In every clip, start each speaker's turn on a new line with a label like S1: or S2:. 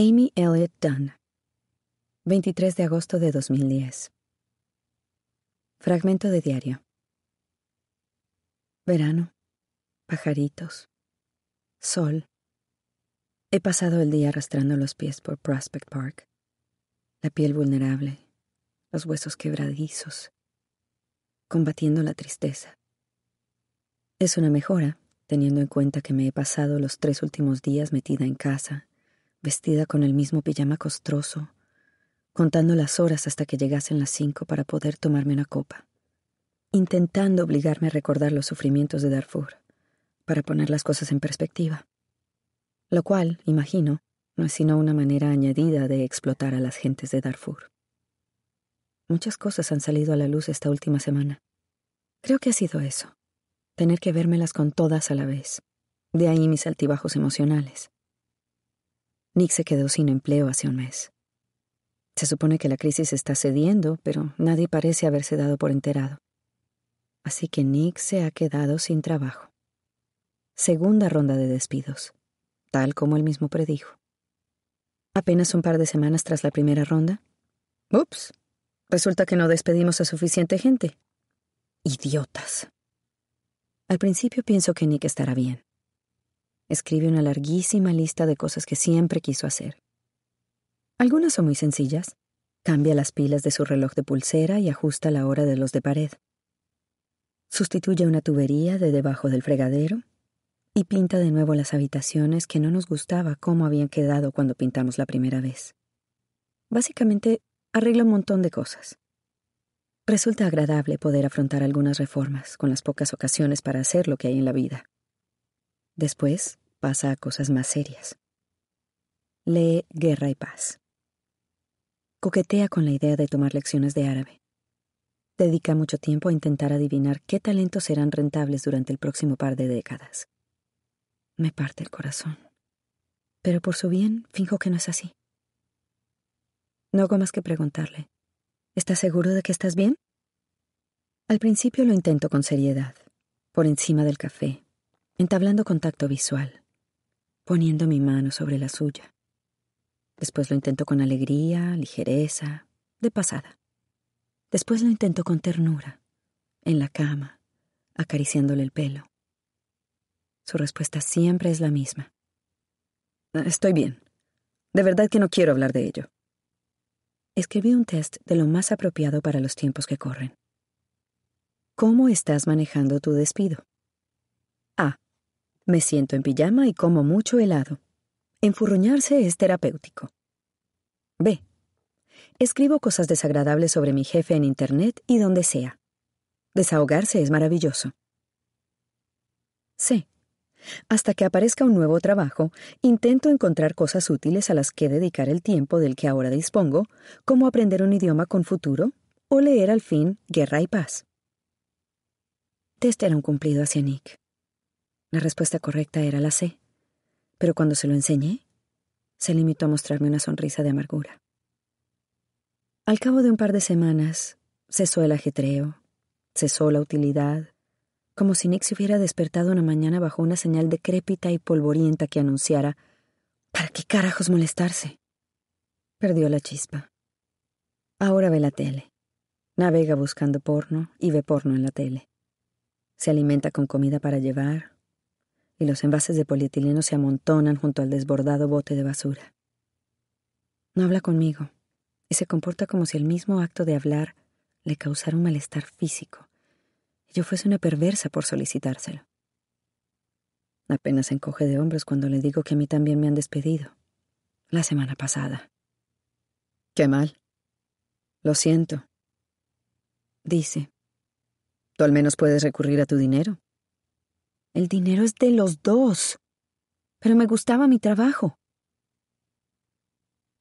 S1: Amy Elliott Dunn. 23 de agosto de 2010. Fragmento de diario. Verano. Pajaritos. Sol. He pasado el día arrastrando los pies por Prospect Park. La piel vulnerable. Los huesos quebradizos. Combatiendo la tristeza. Es una mejora, teniendo en cuenta que me he pasado los tres últimos días metida en casa, vestida con el mismo pijama costroso, contando las horas hasta que llegasen las cinco para poder tomarme una copa, intentando obligarme a recordar los sufrimientos de Darfur, para poner las cosas en perspectiva. Lo cual, imagino, no es sino una manera añadida de explotar a las gentes de Darfur. Muchas cosas han salido a la luz esta última semana. Creo que ha sido eso, tener que vérmelas con todas a la vez. De ahí mis altibajos emocionales. Nick se quedó sin empleo hace un mes. Se supone que la crisis está cediendo, pero nadie parece haberse dado por enterado. Así que Nick se ha quedado sin trabajo. Segunda ronda de despidos, tal como él mismo predijo. Apenas un par de semanas tras la primera ronda. Ups, resulta que no despedimos a suficiente gente. Idiotas. Al principio pienso que Nick estará bien. Escribe una larguísima lista de cosas que siempre quiso hacer. Algunas son muy sencillas. Cambia las pilas de su reloj de pulsera y ajusta la hora de los de pared. Sustituye una tubería de debajo del fregadero y pinta de nuevo las habitaciones que no nos gustaba cómo habían quedado cuando pintamos la primera vez. Básicamente, arregla un montón de cosas. Resulta agradable poder afrontar algunas reformas con las pocas ocasiones para hacer lo que hay en la vida. Después pasa a cosas más serias. Lee Guerra y Paz. Coquetea con la idea de tomar lecciones de árabe. Dedica mucho tiempo a intentar adivinar qué talentos serán rentables durante el próximo par de décadas. Me parte el corazón. Pero por su bien, finjo que no es así. No hago más que preguntarle, ¿estás seguro de que estás bien? Al principio lo intento con seriedad, por encima del café, entablando contacto visual, poniendo mi mano sobre la suya. Después lo intento con alegría, ligereza, de pasada. Después lo intento con ternura, en la cama, acariciándole el pelo. Su respuesta siempre es la misma. Estoy bien. De verdad que no quiero hablar de ello. Escribí un test de lo más apropiado para los tiempos que corren. ¿Cómo estás manejando tu despido? Me siento en pijama y como mucho helado. Enfurruñarse es terapéutico. B. Escribo cosas desagradables sobre mi jefe en Internet y donde sea. Desahogarse es maravilloso. C. Hasta que aparezca un nuevo trabajo, intento encontrar cosas útiles a las que dedicar el tiempo del que ahora dispongo, como aprender un idioma con futuro o leer al fin Guerra y Paz. Test era un cumplido hacia Nick. La respuesta correcta era la C, pero cuando se lo enseñé, se limitó a mostrarme una sonrisa de amargura. Al cabo de un par de semanas, cesó el ajetreo, cesó la utilidad, como si Nick se hubiera despertado una mañana bajo una señal decrépita y polvorienta que anunciara ¿Para qué carajos molestarse? Perdió la chispa. Ahora ve la tele. Navega buscando porno y ve porno en la tele. Se alimenta con comida para llevar, y los envases de polietileno se amontonan junto al desbordado bote de basura. No habla conmigo y se comporta como si el mismo acto de hablar le causara un malestar físico y yo fuese una perversa por solicitárselo. Apenas encoge de hombros cuando le digo que a mí también me han despedido. La semana pasada. Qué mal. Lo siento. Dice. Tú al menos puedes recurrir a tu dinero. El dinero es de los dos. Pero me gustaba mi trabajo.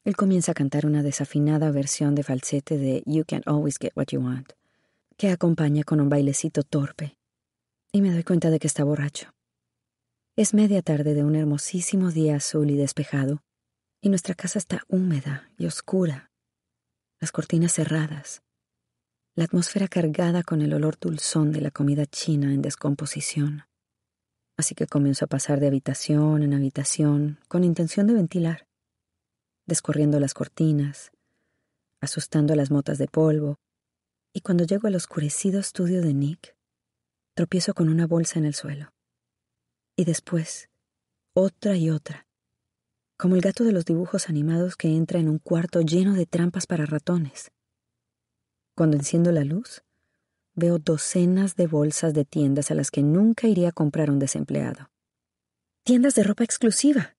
S1: Él comienza a cantar una desafinada versión de falsete de You Can Always Get What You Want, que acompaña con un bailecito torpe, y me doy cuenta de que está borracho. Es media tarde de un hermosísimo día azul y despejado, y nuestra casa está húmeda y oscura, las cortinas cerradas, la atmósfera cargada con el olor dulzón de la comida china en descomposición. Así que comienzo a pasar de habitación en habitación con intención de ventilar descorriendo las cortinas, asustando las motas de polvo, y cuando llego al oscurecido estudio de Nick, tropiezo con una bolsa en el suelo. Y después, otra y otra, como el gato de los dibujos animados que entra en un cuarto lleno de trampas para ratones. Cuando enciendo la luz, veo docenas de bolsas de tiendas a las que nunca iría a comprar un desempleado. Tiendas de ropa exclusiva,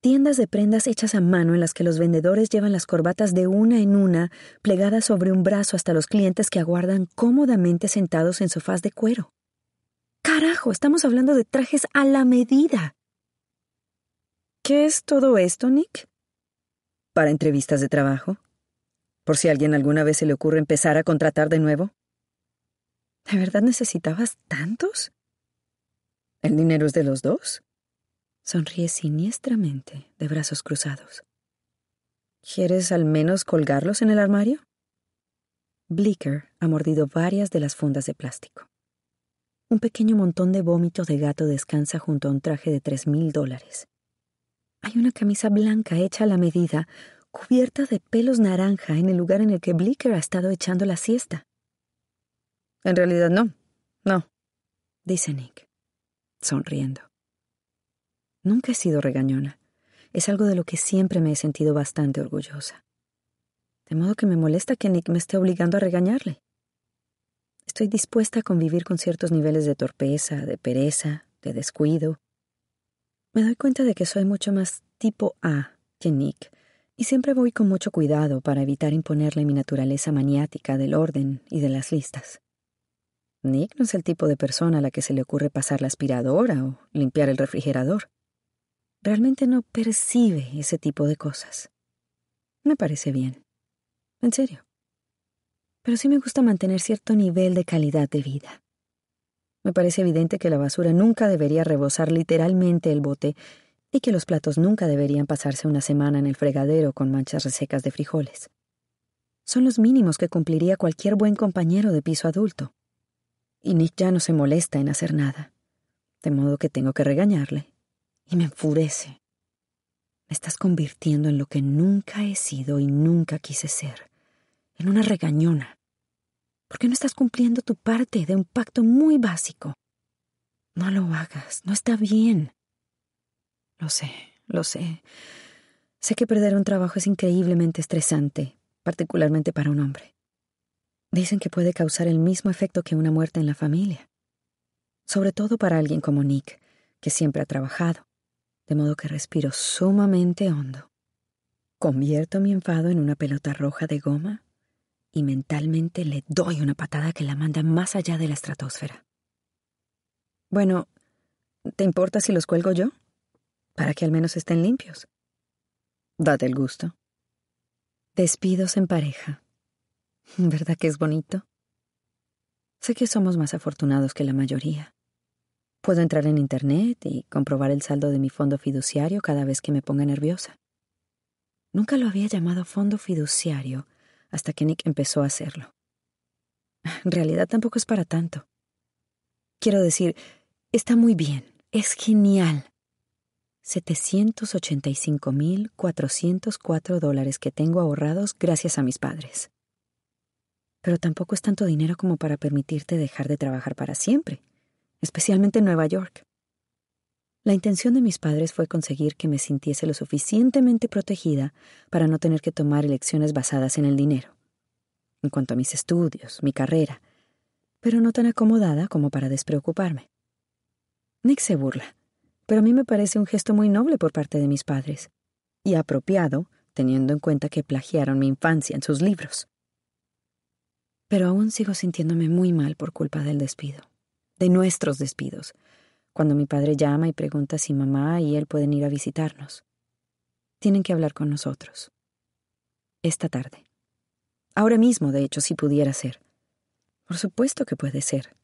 S1: tiendas de prendas hechas a mano en las que los vendedores llevan las corbatas de una en una, plegadas sobre un brazo hasta los clientes que aguardan cómodamente sentados en sofás de cuero. Carajo, estamos hablando de trajes a la medida. ¿Qué es todo esto, Nick? ¿Para entrevistas de trabajo? ¿Por si a alguien alguna vez se le ocurre empezar a contratar de nuevo? ¿De verdad necesitabas tantos? ¿El dinero es de los dos? Sonríe siniestramente, de brazos cruzados. ¿Quieres al menos colgarlos en el armario? Blicker ha mordido varias de las fundas de plástico. Un pequeño montón de vómito de gato descansa junto a un traje de tres mil dólares. Hay una camisa blanca hecha a la medida, cubierta de pelos naranja en el lugar en el que Blicker ha estado echando la siesta. En realidad no, no, dice Nick, sonriendo. Nunca he sido regañona. Es algo de lo que siempre me he sentido bastante orgullosa. De modo que me molesta que Nick me esté obligando a regañarle. Estoy dispuesta a convivir con ciertos niveles de torpeza, de pereza, de descuido. Me doy cuenta de que soy mucho más tipo A que Nick, y siempre voy con mucho cuidado para evitar imponerle mi naturaleza maniática del orden y de las listas. Nick no es el tipo de persona a la que se le ocurre pasar la aspiradora o limpiar el refrigerador realmente no percibe ese tipo de cosas. Me parece bien. En serio. Pero sí me gusta mantener cierto nivel de calidad de vida. Me parece evidente que la basura nunca debería rebosar literalmente el bote y que los platos nunca deberían pasarse una semana en el fregadero con manchas resecas de frijoles. Son los mínimos que cumpliría cualquier buen compañero de piso adulto. Y Nick ya no se molesta en hacer nada, de modo que tengo que regañarle y me enfurece. Me estás convirtiendo en lo que nunca he sido y nunca quise ser, en una regañona. ¿Por qué no estás cumpliendo tu parte de un pacto muy básico? No lo hagas, no está bien. Lo sé, lo sé. Sé que perder un trabajo es increíblemente estresante, particularmente para un hombre. Dicen que puede causar el mismo efecto que una muerte en la familia. Sobre todo para alguien como Nick, que siempre ha trabajado, de modo que respiro sumamente hondo. Convierto mi enfado en una pelota roja de goma y mentalmente le doy una patada que la manda más allá de la estratosfera. Bueno, ¿te importa si los cuelgo yo? Para que al menos estén limpios. Date el gusto. Despidos en pareja. ¿Verdad que es bonito? Sé que somos más afortunados que la mayoría. Puedo entrar en Internet y comprobar el saldo de mi fondo fiduciario cada vez que me ponga nerviosa. Nunca lo había llamado fondo fiduciario hasta que Nick empezó a hacerlo. En realidad tampoco es para tanto. Quiero decir, está muy bien, es genial. 785.404 dólares que tengo ahorrados gracias a mis padres. Pero tampoco es tanto dinero como para permitirte dejar de trabajar para siempre especialmente en Nueva York. La intención de mis padres fue conseguir que me sintiese lo suficientemente protegida para no tener que tomar elecciones basadas en el dinero. En cuanto a mis estudios, mi carrera, pero no tan acomodada como para despreocuparme. Nick se burla, pero a mí me parece un gesto muy noble por parte de mis padres, y apropiado, teniendo en cuenta que plagiaron mi infancia en sus libros. Pero aún sigo sintiéndome muy mal por culpa del despido, de nuestros despidos, cuando mi padre llama y pregunta si mamá y él pueden ir a visitarnos. Tienen que hablar con nosotros. Esta tarde. Ahora mismo, de hecho, si pudiera ser. Por supuesto que puede ser.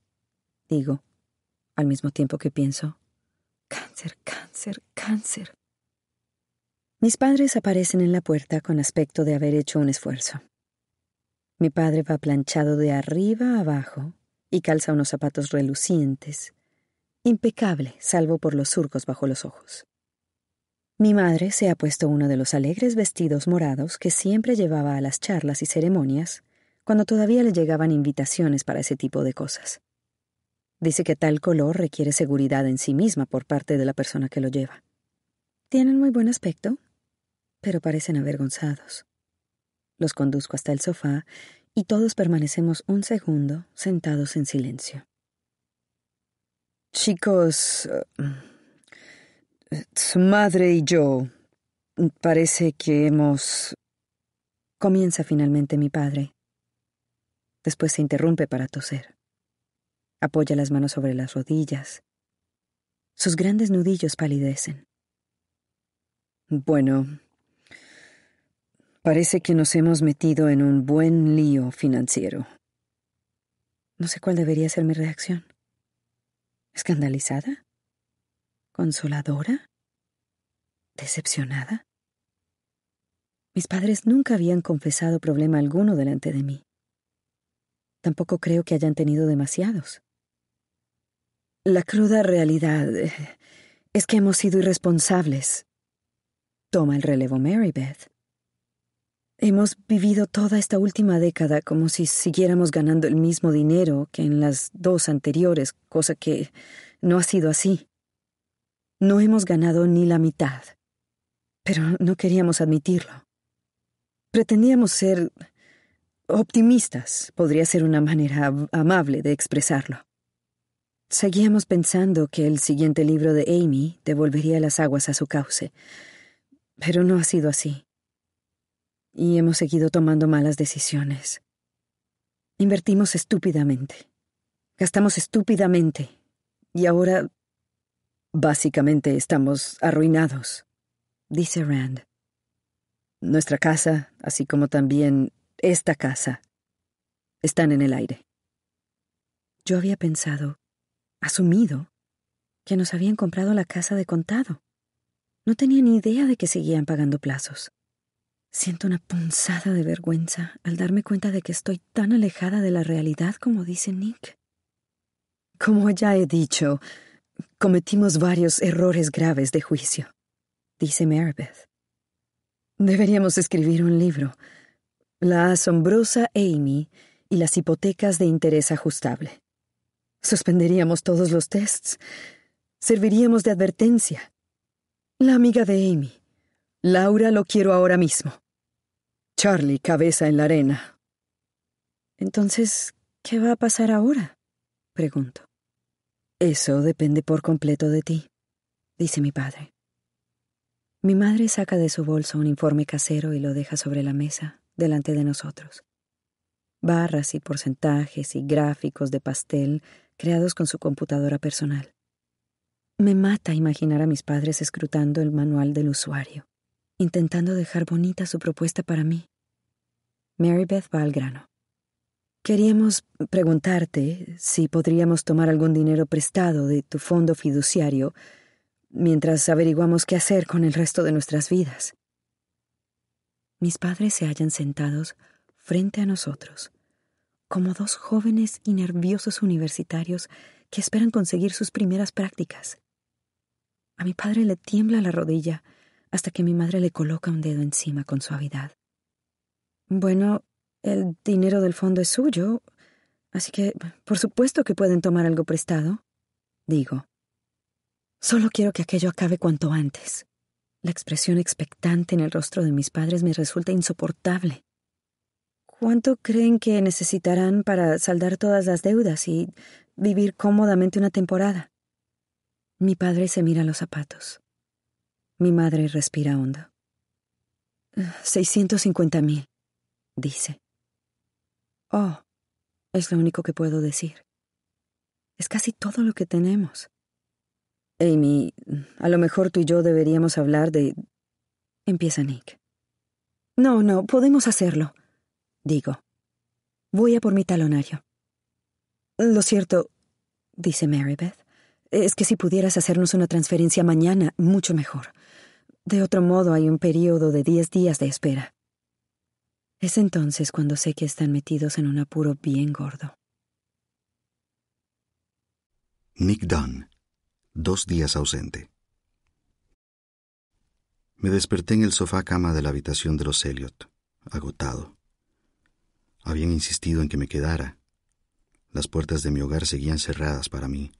S1: Digo, al mismo tiempo que pienso, cáncer, cáncer, cáncer. Mis padres aparecen en la puerta con aspecto de haber hecho un esfuerzo. Mi padre va planchado de arriba a abajo y calza unos zapatos relucientes, impecable, salvo por los surcos bajo los ojos. Mi madre se ha puesto uno de los alegres vestidos morados que siempre llevaba a las charlas y ceremonias, cuando todavía le llegaban invitaciones para ese tipo de cosas. Dice que tal color requiere seguridad en sí misma por parte de la persona que lo lleva. Tienen muy buen aspecto, pero parecen avergonzados. Los conduzco hasta el sofá y todos permanecemos un segundo sentados en silencio. Chicos, su madre y yo parece que hemos... Comienza finalmente mi padre. Después se interrumpe para toser. Apoya las manos sobre las rodillas. Sus grandes nudillos palidecen. Bueno, parece que nos hemos metido en un buen lío financiero. No sé cuál debería ser mi reacción. ¿Escandalizada? ¿Consoladora? ¿Decepcionada? Mis padres nunca habían confesado problema alguno delante de mí. Tampoco creo que hayan tenido demasiados. La cruda realidad es que hemos sido irresponsables. Toma el relevo Mary Beth. Hemos vivido toda esta última década como si siguiéramos ganando el mismo dinero que en las dos anteriores, cosa que no ha sido así. No hemos ganado ni la mitad, pero no queríamos admitirlo. Pretendíamos ser optimistas, podría ser una manera amable de expresarlo. Seguíamos pensando que el siguiente libro de Amy devolvería las aguas a su cauce, pero no ha sido así y hemos seguido tomando malas decisiones. Invertimos estúpidamente. Gastamos estúpidamente. Y ahora... Básicamente estamos arruinados, dice Rand. Nuestra casa, así como también esta casa, están en el aire. Yo había pensado, asumido, que nos habían comprado la casa de contado. No tenía ni idea de que seguían pagando plazos. Siento una punzada de vergüenza al darme cuenta de que estoy tan alejada de la realidad como dice Nick. Como ya he dicho, cometimos varios errores graves de juicio, dice Maribeth. Deberíamos escribir un libro. La asombrosa Amy y las hipotecas de interés ajustable. Suspenderíamos todos los tests. Serviríamos de advertencia. La amiga de Amy Laura lo quiero ahora mismo. Charlie, cabeza en la arena. Entonces, ¿qué va a pasar ahora? Pregunto. Eso depende por completo de ti, dice mi padre. Mi madre saca de su bolso un informe casero y lo deja sobre la mesa, delante de nosotros. Barras y porcentajes y gráficos de pastel creados con su computadora personal. Me mata imaginar a mis padres escrutando el manual del usuario intentando dejar bonita su propuesta para mí. Mary Beth va al grano. Queríamos preguntarte si podríamos tomar algún dinero prestado de tu fondo fiduciario mientras averiguamos qué hacer con el resto de nuestras vidas. Mis padres se hallan sentados frente a nosotros, como dos jóvenes y nerviosos universitarios que esperan conseguir sus primeras prácticas. A mi padre le tiembla la rodilla hasta que mi madre le coloca un dedo encima con suavidad. Bueno, el dinero del fondo es suyo, así que por supuesto que pueden tomar algo prestado, digo. Solo quiero que aquello acabe cuanto antes. La expresión expectante en el rostro de mis padres me resulta insoportable. ¿Cuánto creen que necesitarán para saldar todas las deudas y vivir cómodamente una temporada? Mi padre se mira los zapatos. Mi madre respira hondo. Seiscientos cincuenta mil, dice. Oh, es lo único que puedo decir. Es casi todo lo que tenemos. Amy, a lo mejor tú y yo deberíamos hablar de... Empieza Nick. No, no, podemos hacerlo, digo. Voy a por mi talonario. Lo cierto, dice Marybeth, es que si pudieras hacernos una transferencia mañana, mucho mejor. De otro modo, hay un periodo de diez días de espera. Es entonces cuando sé que están metidos en un apuro bien gordo.
S2: Nick Dunn, dos días ausente. Me desperté en el sofá cama de la habitación de los Elliot, agotado. Habían insistido en que me quedara. Las puertas de mi hogar seguían cerradas para mí.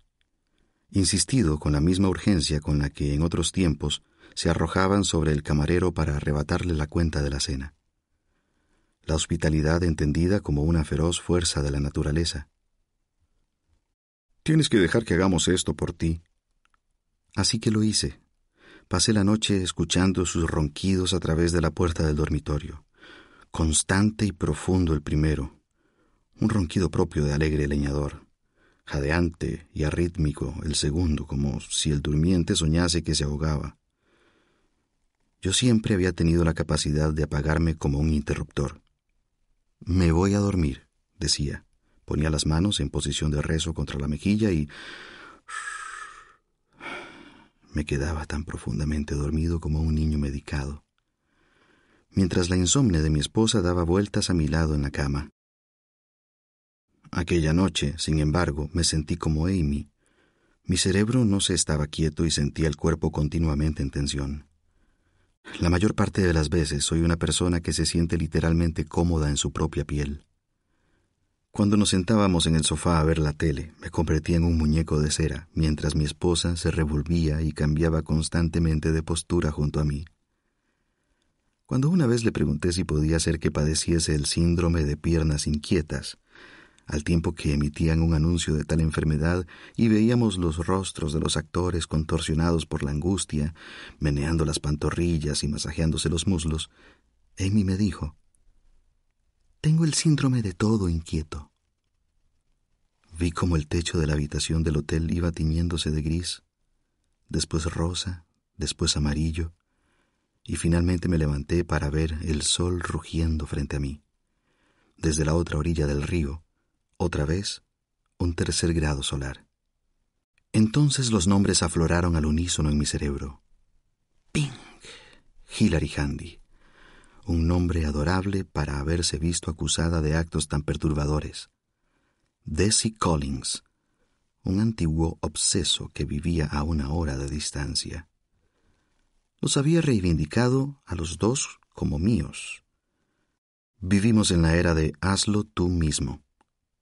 S2: Insistido con la misma urgencia con la que en otros tiempos se arrojaban sobre el camarero para arrebatarle la cuenta de la cena. La hospitalidad entendida como una feroz fuerza de la naturaleza. Tienes que dejar que hagamos esto por ti. Así que lo hice. Pasé la noche escuchando sus ronquidos a través de la puerta del dormitorio. Constante y profundo el primero, un ronquido propio de alegre leñador. Jadeante y arrítmico el segundo, como si el durmiente soñase que se ahogaba. Yo siempre había tenido la capacidad de apagarme como un interruptor. Me voy a dormir, decía. Ponía las manos en posición de rezo contra la mejilla y... Me quedaba tan profundamente dormido como un niño medicado. Mientras la insomnia de mi esposa daba vueltas a mi lado en la cama. Aquella noche, sin embargo, me sentí como Amy. Mi cerebro no se estaba quieto y sentía el cuerpo continuamente en tensión. La mayor parte de las veces soy una persona que se siente literalmente cómoda en su propia piel. Cuando nos sentábamos en el sofá a ver la tele, me convertía en un muñeco de cera, mientras mi esposa se revolvía y cambiaba constantemente de postura junto a mí. Cuando una vez le pregunté si podía ser que padeciese el síndrome de piernas inquietas, al tiempo que emitían un anuncio de tal enfermedad y veíamos los rostros de los actores contorsionados por la angustia, meneando las pantorrillas y masajeándose los muslos, Amy me dijo, Tengo el síndrome de todo inquieto. Vi como el techo de la habitación del hotel iba tiñéndose de gris, después rosa, después amarillo, y finalmente me levanté para ver el sol rugiendo frente a mí. Desde la otra orilla del río, otra vez, un tercer grado solar. Entonces los nombres afloraron al unísono en mi cerebro. Ping. Hilary Handy. Un nombre adorable para haberse visto acusada de actos tan perturbadores. Desi Collins. Un antiguo obseso que vivía a una hora de distancia. Los había reivindicado a los dos como míos. Vivimos en la era de hazlo tú mismo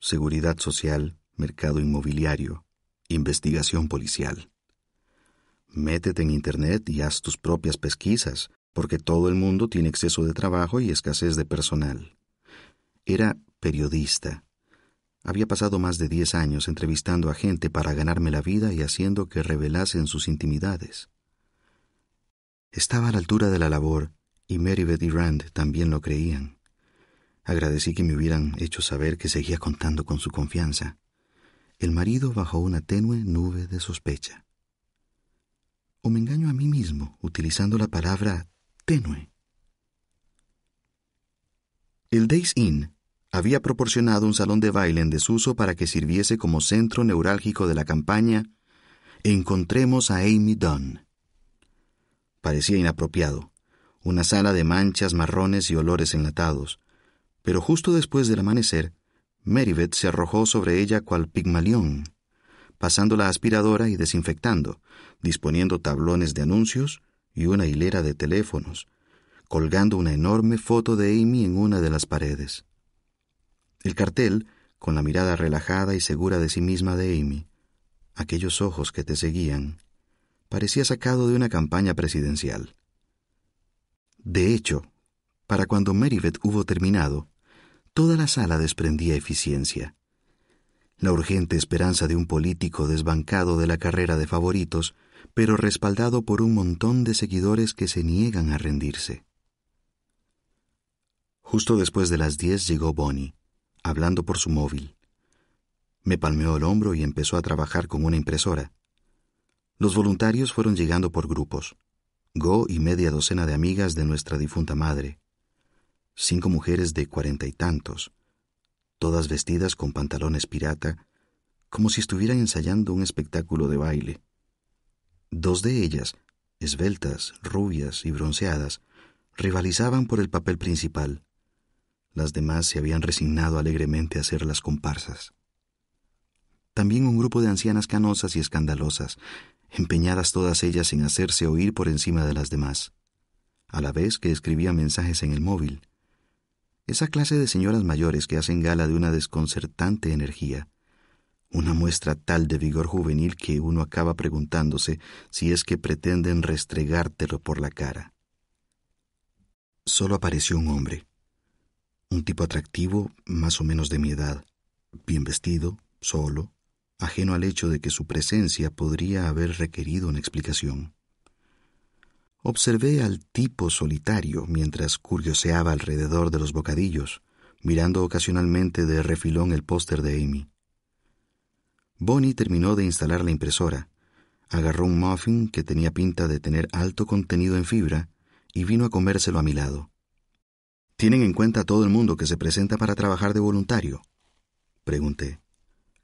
S2: seguridad social, mercado inmobiliario, investigación policial. Métete en Internet y haz tus propias pesquisas, porque todo el mundo tiene exceso de trabajo y escasez de personal. Era periodista. Había pasado más de diez años entrevistando a gente para ganarme la vida y haciendo que revelasen sus intimidades. Estaba a la altura de la labor, y Meribeth y Rand también lo creían. Agradecí que me hubieran hecho saber que seguía contando con su confianza. El marido bajo una tenue nube de sospecha. O me engaño a mí mismo utilizando la palabra tenue. El Days Inn había proporcionado un salón de baile en desuso para que sirviese como centro neurálgico de la campaña Encontremos a Amy Dunn. Parecía inapropiado, una sala de manchas marrones y olores enlatados, pero justo después del amanecer, Meribeth se arrojó sobre ella cual pigmalión, pasando la aspiradora y desinfectando, disponiendo tablones de anuncios y una hilera de teléfonos, colgando una enorme foto de Amy en una de las paredes. El cartel, con la mirada relajada y segura de sí misma de Amy, aquellos ojos que te seguían, Parecía sacado de una campaña presidencial. De hecho, para cuando Meribeth hubo terminado, toda la sala desprendía eficiencia. La urgente esperanza de un político desbancado de la carrera de favoritos, pero respaldado por un montón de seguidores que se niegan a rendirse. Justo después de las diez llegó Bonnie, hablando por su móvil. Me palmeó el hombro y empezó a trabajar con una impresora. Los voluntarios fueron llegando por grupos. Go y media docena de amigas de nuestra difunta madre. Cinco mujeres de cuarenta y tantos, todas vestidas con pantalones pirata, como si estuvieran ensayando un espectáculo de baile. Dos de ellas, esbeltas, rubias y bronceadas, rivalizaban por el papel principal. Las demás se habían resignado alegremente a ser las comparsas. También un grupo de ancianas canosas y escandalosas, empeñadas todas ellas en hacerse oír por encima de las demás, a la vez que escribían mensajes en el móvil. Esa clase de señoras mayores que hacen gala de una desconcertante energía, una muestra tal de vigor juvenil que uno acaba preguntándose si es que pretenden restregártelo por la cara. Solo apareció un hombre, un tipo atractivo más o menos de mi edad, bien vestido, solo, ajeno al hecho de que su presencia podría haber requerido una explicación. Observé al tipo solitario mientras curioseaba alrededor de los bocadillos, mirando ocasionalmente de refilón el póster de Amy. Bonnie terminó de instalar la impresora, agarró un muffin que tenía pinta de tener alto contenido en fibra y vino a comérselo a mi lado. ¿Tienen en cuenta a todo el mundo que se presenta para trabajar de voluntario? Pregunté.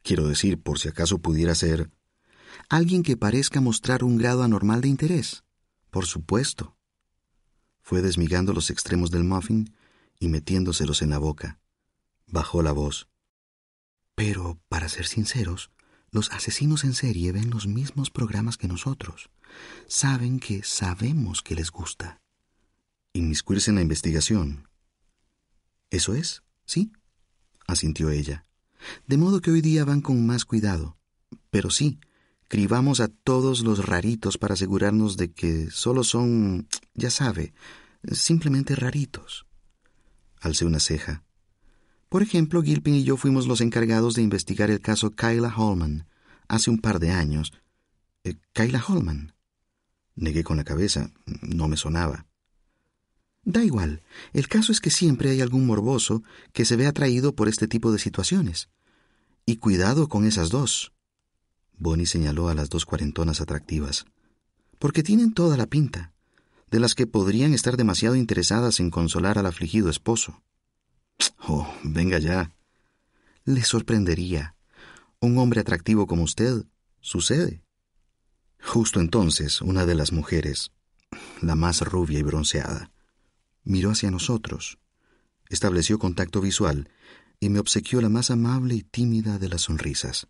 S2: Quiero decir, por si acaso pudiera ser... Alguien que parezca mostrar un grado anormal de interés. Por supuesto. Fue desmigando los extremos del muffin y metiéndoselos en la boca. Bajó la voz. Pero, para ser sinceros, los asesinos en serie ven los mismos programas que nosotros. Saben que sabemos que les gusta. Inmiscuirse en la investigación. Eso es, sí, asintió ella. De modo que hoy día van con más cuidado. Pero sí, Cribamos a todos los raritos para asegurarnos de que solo son, ya sabe, simplemente raritos. Alcé una ceja. Por ejemplo, Gilpin y yo fuimos los encargados de investigar el caso Kyla Holman hace un par de años. Eh, ¿Kyla Holman? Negué con la cabeza. No me sonaba. Da igual. El caso es que siempre hay algún morboso que se ve atraído por este tipo de situaciones. Y cuidado con esas dos. Bonnie señaló a las dos cuarentonas atractivas. Porque tienen toda la pinta, de las que podrían estar demasiado interesadas en consolar al afligido esposo. Oh, venga ya. Le sorprendería. Un hombre atractivo como usted sucede. Justo entonces, una de las mujeres, la más rubia y bronceada, miró hacia nosotros, estableció contacto visual y me obsequió la más amable y tímida de las sonrisas.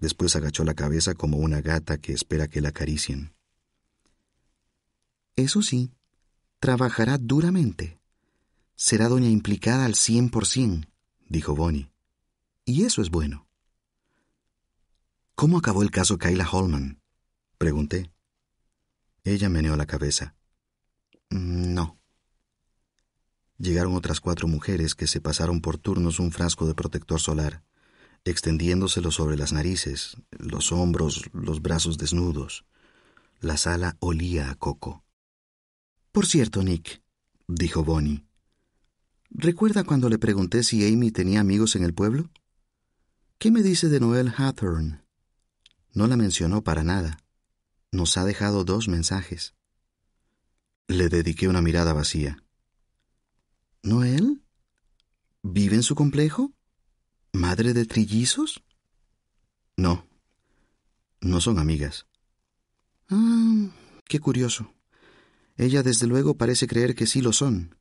S2: Después agachó la cabeza como una gata que espera que la acaricien. Eso sí, trabajará duramente. Será doña implicada al cien por cien, dijo Bonnie. Y eso es bueno. ¿Cómo acabó el caso Kyla Holman? Pregunté. Ella meneó la cabeza. No. Llegaron otras cuatro mujeres que se pasaron por turnos un frasco de protector solar extendiéndoselo sobre las narices, los hombros, los brazos desnudos. La sala olía a coco. Por cierto, Nick, dijo Bonnie, ¿recuerda cuando le pregunté si Amy tenía amigos en el pueblo? ¿Qué me dice de Noel Hathorne? No la mencionó para nada. Nos ha dejado dos mensajes. Le dediqué una mirada vacía. ¿Noel? ¿Vive en su complejo? ¿Madre de trillizos? No, no son amigas. Ah, qué curioso. Ella desde luego parece creer que sí lo son.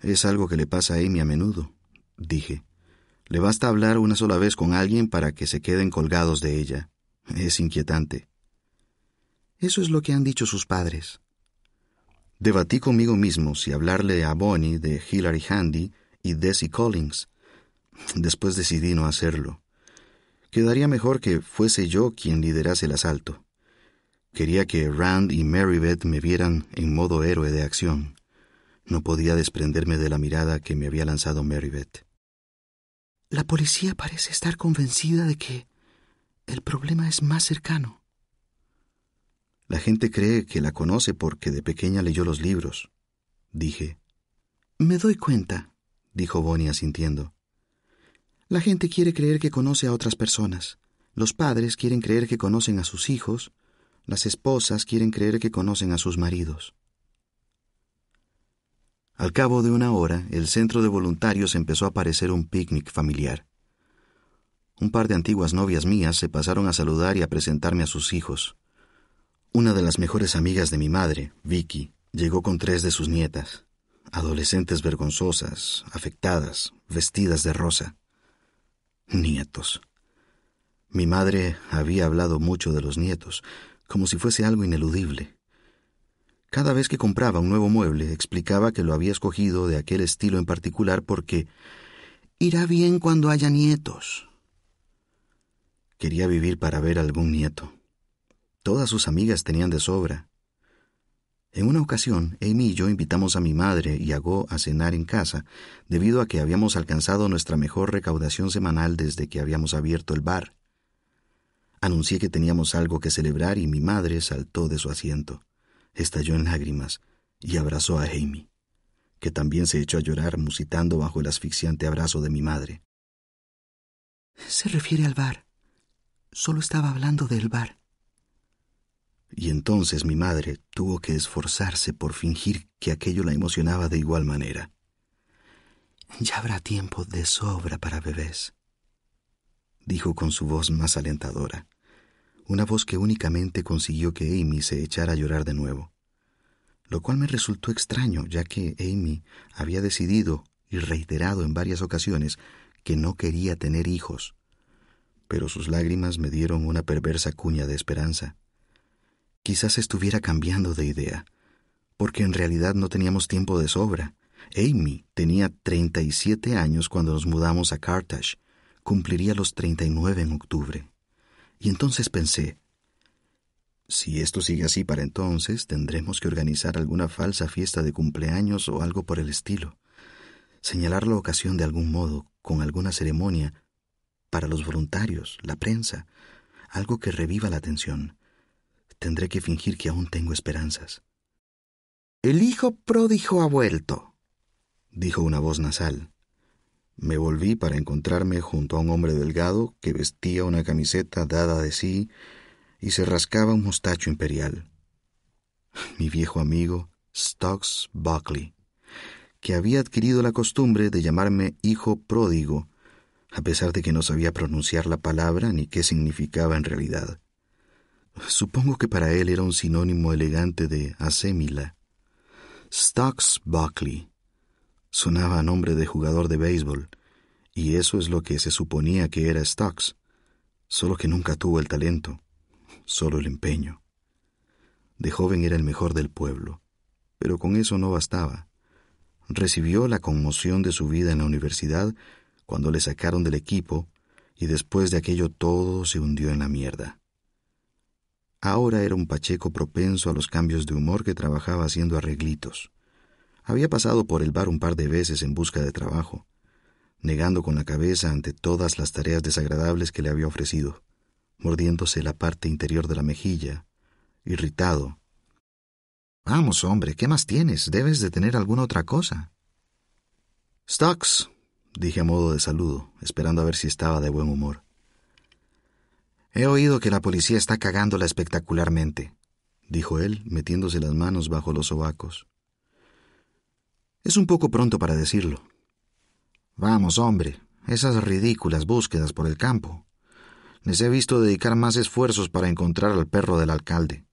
S2: Es algo que le pasa a Amy a menudo, dije. Le basta hablar una sola vez con alguien para que se queden colgados de ella. Es inquietante. Eso es lo que han dicho sus padres. Debatí conmigo mismo si hablarle a Bonnie de Hilary Handy y Desi Collins, Después decidí no hacerlo. Quedaría mejor que fuese yo quien liderase el asalto. Quería que Rand y Marybeth me vieran en modo héroe de acción. No podía desprenderme de la mirada que me había lanzado Marybeth.
S3: La policía parece estar convencida de que el problema es más cercano.
S2: La gente cree que la conoce porque de pequeña leyó los libros, dije.
S3: Me doy cuenta,
S2: dijo Bonnie asintiendo.
S3: La gente quiere creer que conoce a otras personas. Los padres quieren creer que conocen a sus hijos. Las esposas quieren creer que conocen a sus maridos.
S2: Al cabo de una hora, el centro de voluntarios empezó a parecer un picnic familiar. Un par de antiguas novias mías se pasaron a saludar y a presentarme a sus hijos. Una de las mejores amigas de mi madre, Vicky, llegó con tres de sus nietas, adolescentes vergonzosas, afectadas, vestidas de rosa. Nietos. Mi madre había hablado mucho de los nietos, como si fuese algo ineludible. Cada vez que compraba un nuevo mueble, explicaba que lo había escogido de aquel estilo en particular porque
S3: irá bien cuando haya nietos.
S2: Quería vivir para ver algún nieto. Todas sus amigas tenían de sobra. En una ocasión, Amy y yo invitamos a mi madre y a Go a cenar en casa, debido a que habíamos alcanzado nuestra mejor recaudación semanal desde que habíamos abierto el bar. Anuncié que teníamos algo que celebrar y mi madre saltó de su asiento estalló en lágrimas y abrazó a Amy, que también se echó a llorar musitando bajo el asfixiante abrazo de mi madre.
S3: Se refiere al bar. Solo estaba hablando del bar.
S2: Y entonces mi madre tuvo que esforzarse por fingir que aquello la emocionaba de igual manera.
S3: Ya habrá tiempo de sobra para bebés,
S2: dijo con su voz más alentadora una voz que únicamente consiguió que Amy se echara a llorar de nuevo, lo cual me resultó extraño, ya que Amy había decidido y reiterado en varias ocasiones que no quería tener hijos. Pero sus lágrimas me dieron una perversa cuña de esperanza. Quizás estuviera cambiando de idea, porque en realidad no teníamos tiempo de sobra. Amy tenía 37 años cuando nos mudamos a Carthage, cumpliría los 39 en octubre. Y entonces pensé, si esto sigue así para entonces, tendremos que organizar alguna falsa fiesta de cumpleaños o algo por el estilo. Señalar la ocasión de algún modo, con alguna ceremonia, para los voluntarios, la prensa, algo que reviva la atención. Tendré que fingir que aún tengo esperanzas.
S3: El hijo pródigo ha vuelto,
S2: dijo una voz nasal. Me volví para encontrarme junto a un hombre delgado que vestía una camiseta dada de sí y se rascaba un mostacho imperial. Mi viejo amigo Stocks Buckley, que había adquirido la costumbre de llamarme hijo pródigo, a pesar de que no sabía pronunciar la palabra ni qué significaba en realidad. Supongo que para él era un sinónimo elegante de asémila. Stocks Buckley Sonaba a nombre de jugador de béisbol, y eso es lo que se suponía que era Stocks, solo que nunca tuvo el talento, solo el empeño. De joven era el mejor del pueblo, pero con eso no bastaba. Recibió la conmoción de su vida en la universidad cuando le sacaron del equipo y después de aquello todo se hundió en la mierda. Ahora era un pacheco propenso a los cambios de humor que trabajaba haciendo arreglitos. Había pasado por el bar un par de veces en busca de trabajo, negando con la cabeza ante todas las tareas desagradables que le había ofrecido, mordiéndose la parte interior de la mejilla, irritado. Vamos, hombre, ¿qué más tienes? Debes de tener alguna otra cosa. Stocks, dije a modo de saludo, esperando a ver si estaba de buen humor. He oído que la policía está cagándola espectacularmente, dijo él, metiéndose las manos bajo los sobacos. Es un poco pronto para decirlo. Vamos, hombre, esas ridículas búsquedas por el campo. Les he visto dedicar más esfuerzos para encontrar al perro del alcalde.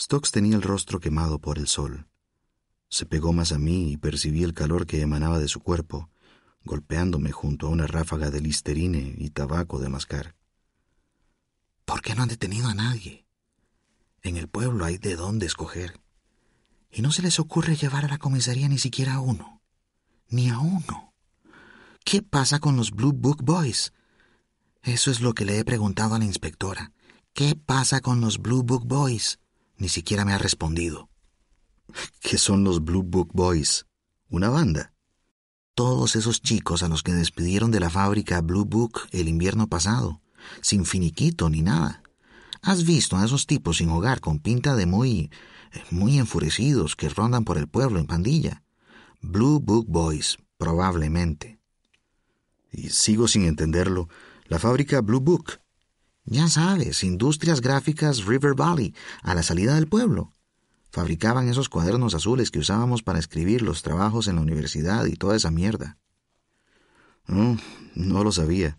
S2: Stokes tenía el rostro quemado por el sol. Se pegó más a mí y percibí el calor que emanaba de su cuerpo, golpeándome junto a una ráfaga de listerine y tabaco de mascar.
S3: ¿Por qué no han detenido a nadie? En el pueblo hay de dónde escoger. Y no se les ocurre llevar a la comisaría ni siquiera a uno. Ni a uno. ¿Qué pasa con los Blue Book Boys? Eso es lo que le he preguntado a la inspectora. ¿Qué pasa con los Blue Book Boys? Ni siquiera me ha respondido.
S2: ¿Qué son los Blue Book Boys? ¿Una banda?
S3: Todos esos chicos a los que despidieron de la fábrica Blue Book el invierno pasado, sin finiquito ni nada. ¿Has visto a esos tipos sin hogar con pinta de muy... muy enfurecidos que rondan por el pueblo en pandilla? Blue Book Boys, probablemente.
S2: Y sigo sin entenderlo. La fábrica Blue Book.
S3: Ya sabes, Industrias Gráficas River Valley, a la salida del pueblo. Fabricaban esos cuadernos azules que usábamos para escribir los trabajos en la universidad y toda esa mierda.
S2: Oh, no lo sabía.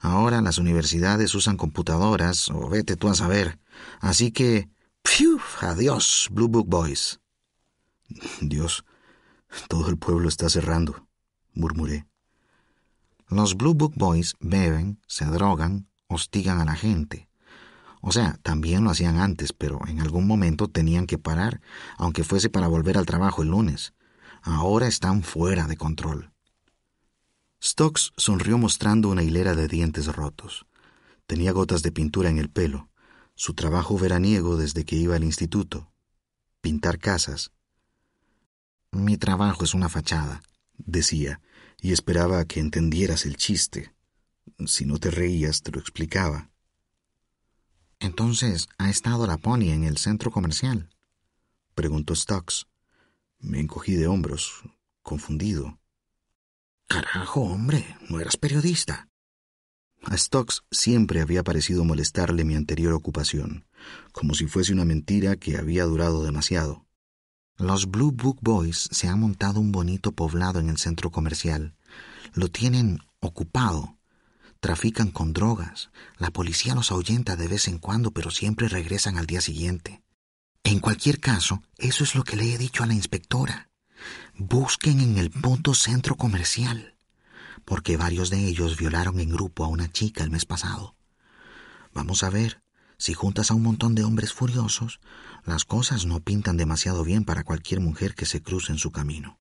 S3: Ahora las universidades usan computadoras, o vete tú a saber. Así que, ¡piu! Adiós, Blue Book Boys.
S2: Dios, todo el pueblo está cerrando, murmuré.
S3: Los Blue Book Boys beben, se drogan, hostigan a la gente. O sea, también lo hacían antes, pero en algún momento tenían que parar, aunque fuese para volver al trabajo el lunes. Ahora están fuera de control.
S2: Stokes sonrió mostrando una hilera de dientes rotos. Tenía gotas de pintura en el pelo, su trabajo veraniego desde que iba al instituto. Pintar casas.
S3: Mi trabajo es una fachada,
S2: decía, y esperaba que entendieras el chiste. Si no te reías, te lo explicaba.
S3: Entonces, ¿ha estado la pony en el centro comercial?
S2: preguntó Stokes. Me encogí de hombros, confundido.
S3: Carajo, hombre, no eras periodista.
S2: A Stokes siempre había parecido molestarle mi anterior ocupación, como si fuese una mentira que había durado demasiado.
S3: Los Blue Book Boys se han montado un bonito poblado en el centro comercial. Lo tienen ocupado. Trafican con drogas. La policía los ahuyenta de vez en cuando, pero siempre regresan al día siguiente. En cualquier caso, eso es lo que le he dicho a la inspectora. Busquen en el punto centro comercial, porque varios de ellos violaron en grupo a una chica el mes pasado. Vamos a ver, si juntas a un montón de hombres furiosos, las cosas no pintan demasiado bien para cualquier mujer que se cruce en su camino.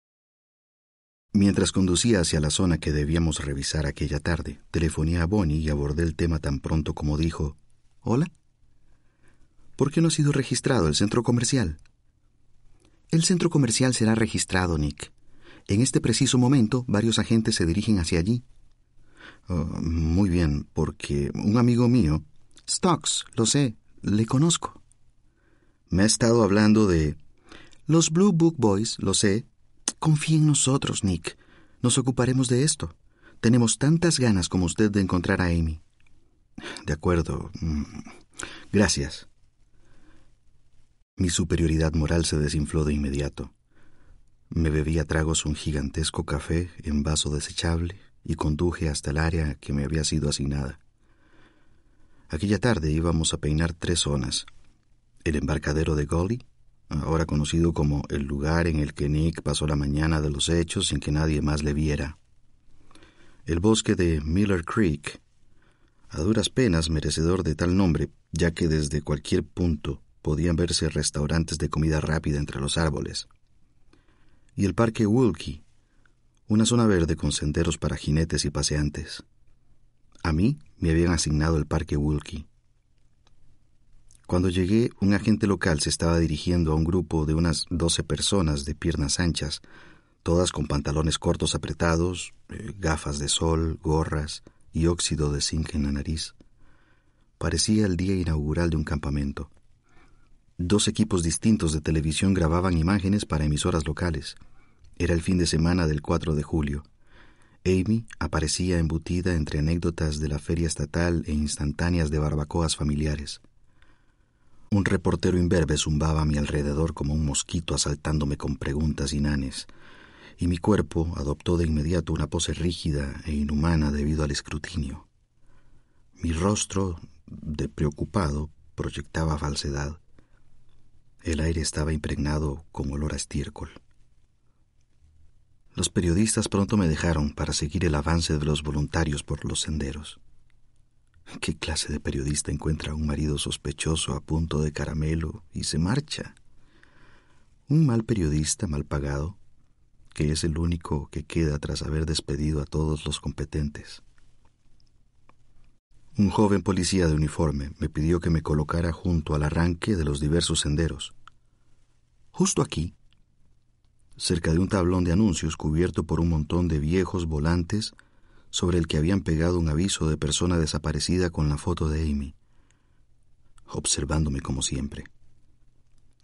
S2: Mientras conducía hacia la zona que debíamos revisar aquella tarde, telefoné a Bonnie y abordé el tema tan pronto como dijo, Hola. ¿Por qué no ha sido registrado el centro comercial? El centro comercial será registrado, Nick. En este preciso momento, varios agentes se dirigen hacia allí. Oh, muy bien, porque un amigo mío, Stocks, lo sé, le conozco. Me ha estado hablando de... Los Blue Book Boys, lo sé. Confíe en nosotros, Nick. Nos ocuparemos de esto. Tenemos tantas ganas como usted de encontrar a Amy. De acuerdo. Mm, gracias. Mi superioridad moral se desinfló de inmediato. Me bebí a tragos un gigantesco café en vaso desechable y conduje hasta el área que me había sido asignada. Aquella tarde íbamos a peinar tres zonas. El embarcadero de Gully, ahora conocido como el lugar en el que Nick pasó la mañana de los hechos sin que nadie más le viera. El bosque de Miller Creek, a duras penas merecedor de tal nombre, ya que desde cualquier punto podían verse restaurantes de comida rápida entre los árboles. Y el parque Woolkey, una zona verde con senderos para jinetes y paseantes. A mí me habían asignado el parque Woolkey. Cuando llegué, un agente local se estaba dirigiendo a un grupo de unas doce personas de piernas anchas, todas con pantalones cortos apretados, eh, gafas de sol, gorras, y óxido de zinc en la nariz. Parecía el día inaugural de un campamento. Dos equipos distintos de televisión grababan imágenes para emisoras locales. Era el fin de semana del 4 de julio. Amy aparecía embutida entre anécdotas de la feria estatal e instantáneas de barbacoas familiares. Un reportero imberbe zumbaba a mi alrededor como un mosquito asaltándome con preguntas inanes y mi cuerpo adoptó de inmediato una pose rígida e inhumana debido al escrutinio. Mi rostro, de preocupado, proyectaba falsedad. El aire estaba impregnado con olor a estiércol. Los periodistas pronto me dejaron para seguir el avance de los voluntarios por los senderos. ¿Qué clase de periodista encuentra a un marido sospechoso a punto de caramelo y se marcha? Un mal periodista mal pagado que es el único que queda tras haber despedido a todos los competentes. Un joven policía de uniforme me pidió que me colocara junto al arranque de los diversos senderos. Justo aquí, cerca de un tablón de anuncios cubierto por un montón de viejos volantes sobre el que habían pegado un aviso de persona desaparecida con la foto de Amy, observándome como siempre.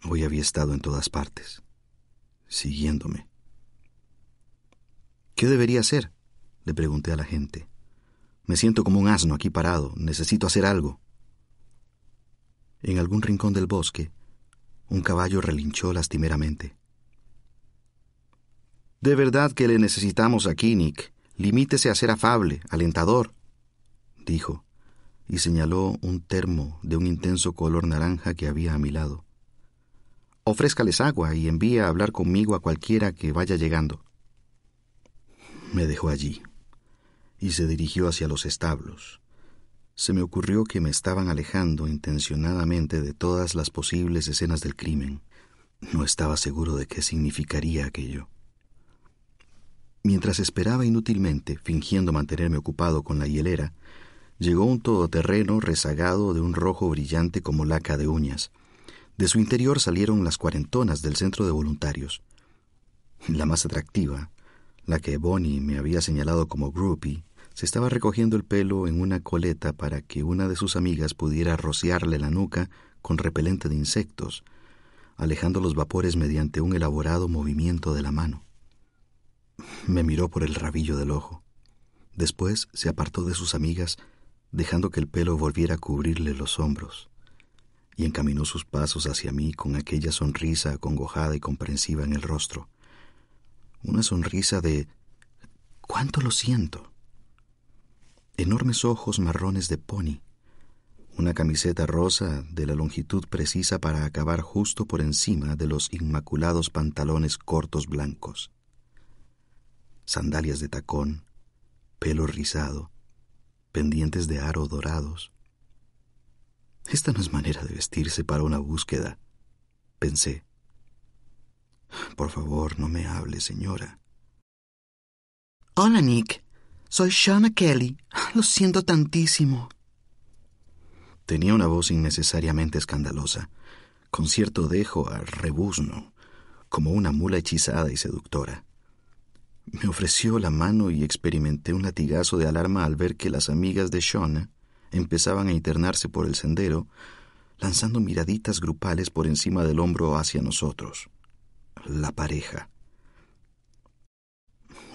S2: Hoy había estado en todas partes, siguiéndome. ¿Qué debería hacer? le pregunté a la gente. Me siento como un asno aquí parado. Necesito hacer algo. En algún rincón del bosque, un caballo relinchó lastimeramente. De verdad que le necesitamos aquí, Nick. Limítese a ser afable, alentador, dijo, y señaló un termo de un intenso color naranja que había a mi lado. Ofrézcales agua y envíe a hablar conmigo a cualquiera que vaya llegando. Me dejó allí y se dirigió hacia los establos. Se me ocurrió que me estaban alejando intencionadamente de todas las posibles escenas del crimen. No estaba seguro de qué significaría aquello. Mientras esperaba inútilmente, fingiendo mantenerme ocupado con la hielera, llegó un todoterreno rezagado de un rojo brillante como laca de uñas. De su interior salieron las cuarentonas del centro de voluntarios. La más atractiva, la que Bonnie me había señalado como groupie, se estaba recogiendo el pelo en una coleta para que una de sus amigas pudiera rociarle la nuca con repelente de insectos, alejando los vapores mediante un elaborado movimiento de la mano. Me miró por el rabillo del ojo. Después se apartó de sus amigas, dejando que el pelo volviera a cubrirle los hombros, y encaminó sus pasos hacia mí con aquella sonrisa acongojada y comprensiva en el rostro una sonrisa de ¿cuánto lo siento? Enormes ojos marrones de pony, una camiseta rosa de la longitud precisa para acabar justo por encima de los inmaculados pantalones cortos blancos, sandalias de tacón, pelo rizado, pendientes de aro dorados. Esta no es manera de vestirse para una búsqueda, pensé. Por favor, no me hable, señora.
S3: Hola, Nick. Soy Shauna Kelly. Lo siento tantísimo.
S2: Tenía una voz innecesariamente escandalosa, con cierto dejo a rebuzno, como una mula hechizada y seductora. Me ofreció la mano y experimenté un latigazo de alarma al ver que las amigas de Shauna empezaban a internarse por el sendero, lanzando miraditas grupales por encima del hombro hacia nosotros la pareja.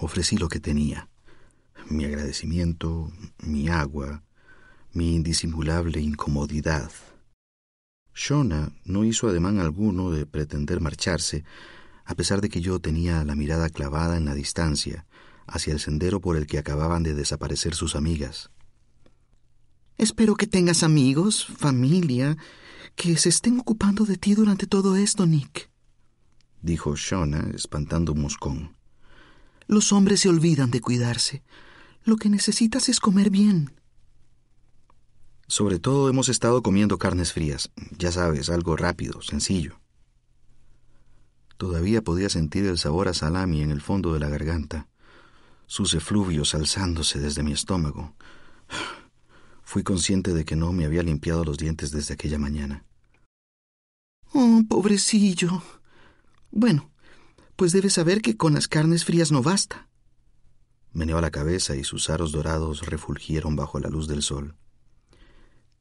S2: Ofrecí lo que tenía, mi agradecimiento, mi agua, mi indisimulable incomodidad. Shona no hizo ademán alguno de pretender marcharse, a pesar de que yo tenía la mirada clavada en la distancia, hacia el sendero por el que acababan de desaparecer sus amigas.
S3: Espero que tengas amigos, familia, que se estén ocupando de ti durante todo esto, Nick
S2: dijo Shona, espantando un moscón.
S3: Los hombres se olvidan de cuidarse. Lo que necesitas es comer bien.
S2: Sobre todo hemos estado comiendo carnes frías. Ya sabes, algo rápido, sencillo. Todavía podía sentir el sabor a salami en el fondo de la garganta, sus efluvios alzándose desde mi estómago. Fui consciente de que no me había limpiado los dientes desde aquella mañana.
S3: Oh, pobrecillo. Bueno, pues debes saber que con las carnes frías no basta.
S2: Meneó la cabeza y sus aros dorados refulgieron bajo la luz del sol.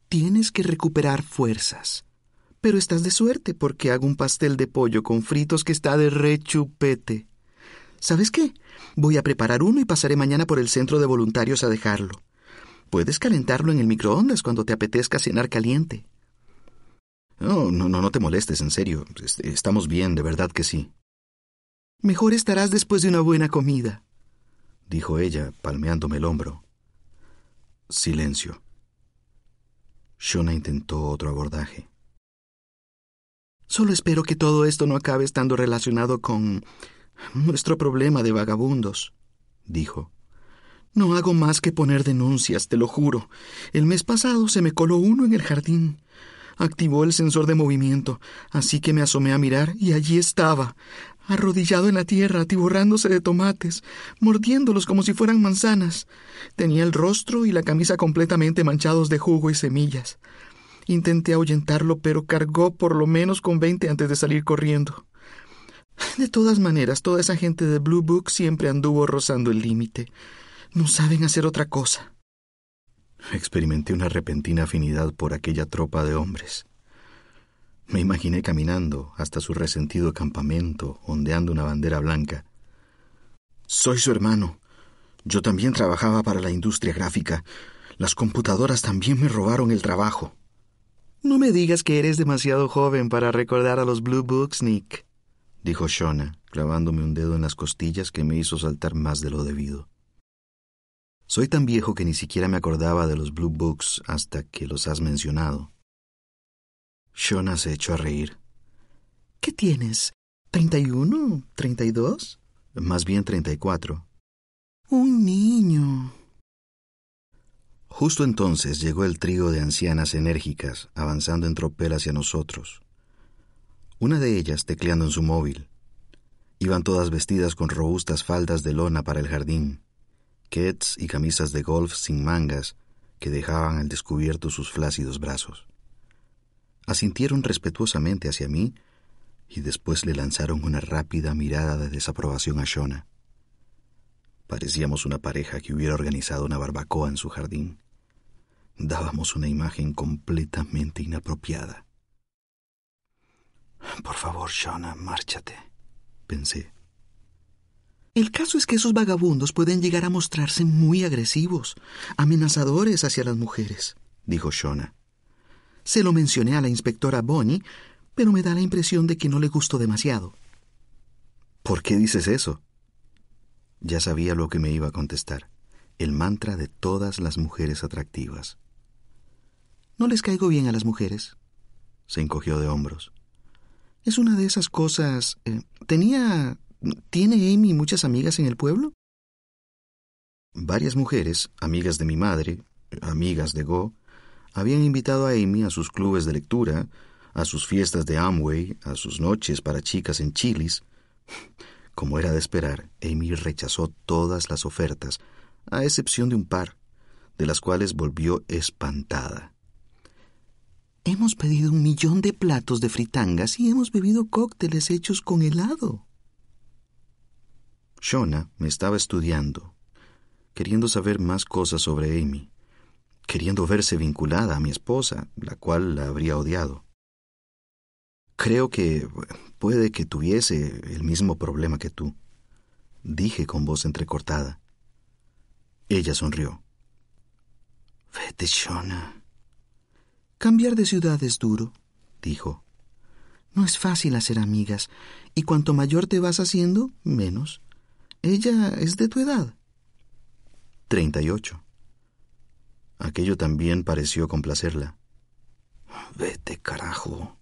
S3: Tienes que recuperar fuerzas. Pero estás de suerte porque hago un pastel de pollo con fritos que está de rechupete. ¿Sabes qué? Voy a preparar uno y pasaré mañana por el centro de voluntarios a dejarlo. Puedes calentarlo en el microondas cuando te apetezca cenar caliente.
S2: No, no, no, no te molestes, en serio. Estamos bien, de verdad que sí.
S3: Mejor estarás después de una buena comida,
S2: dijo ella, palmeándome el hombro. Silencio. Shona intentó otro abordaje.
S3: Solo espero que todo esto no acabe estando relacionado con nuestro problema de vagabundos, dijo. No hago más que poner denuncias, te lo juro. El mes pasado se me coló uno en el jardín. Activó el sensor de movimiento, así que me asomé a mirar y allí estaba, arrodillado en la tierra, atiborrándose de tomates, mordiéndolos como si fueran manzanas. Tenía el rostro y la camisa completamente manchados de jugo y semillas. Intenté ahuyentarlo, pero cargó por lo menos con veinte antes de salir corriendo. De todas maneras, toda esa gente de Blue Book siempre anduvo rozando el límite. No saben hacer otra cosa.
S2: Experimenté una repentina afinidad por aquella tropa de hombres. Me imaginé caminando hasta su resentido campamento, ondeando una bandera blanca. Soy su hermano. Yo también trabajaba para la industria gráfica. Las computadoras también me robaron el trabajo.
S3: No me digas que eres demasiado joven para recordar a los Blue Books, Nick, dijo Shona, clavándome un dedo en las costillas que me hizo saltar más de lo debido.
S2: Soy tan viejo que ni siquiera me acordaba de los Blue Books hasta que los has mencionado. Shona se echó a reír.
S3: ¿Qué tienes? ¿Treinta y uno? ¿Treinta y dos?
S2: Más bien treinta y cuatro.
S3: Un niño.
S2: Justo entonces llegó el trío de ancianas enérgicas, avanzando en tropel hacia nosotros. Una de ellas tecleando en su móvil. Iban todas vestidas con robustas faldas de lona para el jardín kets y camisas de golf sin mangas que dejaban al descubierto sus flácidos brazos. Asintieron respetuosamente hacia mí y después le lanzaron una rápida mirada de desaprobación a Shona. Parecíamos una pareja que hubiera organizado una barbacoa en su jardín. Dábamos una imagen completamente inapropiada.
S3: Por favor, Shona, márchate, pensé. El caso es que esos vagabundos pueden llegar a mostrarse muy agresivos, amenazadores hacia las mujeres, dijo Shona. Se lo mencioné a la inspectora Bonnie, pero me da la impresión de que no le gustó demasiado.
S2: ¿Por qué dices eso? Ya sabía lo que me iba a contestar. El mantra de todas las mujeres atractivas.
S3: No les caigo bien a las mujeres.
S2: Se encogió de hombros.
S3: Es una de esas cosas. Eh, tenía ¿Tiene Amy muchas amigas en el pueblo?
S2: Varias mujeres, amigas de mi madre, amigas de Go, habían invitado a Amy a sus clubes de lectura, a sus fiestas de Amway, a sus noches para chicas en Chilis. Como era de esperar, Amy rechazó todas las ofertas, a excepción de un par, de las cuales volvió espantada.
S3: Hemos pedido un millón de platos de fritangas y hemos bebido cócteles hechos con helado.
S2: Shona me estaba estudiando, queriendo saber más cosas sobre Amy, queriendo verse vinculada a mi esposa, la cual la habría odiado. Creo que puede que tuviese el mismo problema que tú, dije con voz entrecortada. Ella sonrió.
S3: Vete, Shona. Cambiar de ciudad es duro, dijo. No es fácil hacer amigas, y cuanto mayor te vas haciendo, menos. Ella es de tu edad.
S2: Treinta y ocho. Aquello también pareció complacerla.
S3: Vete, carajo.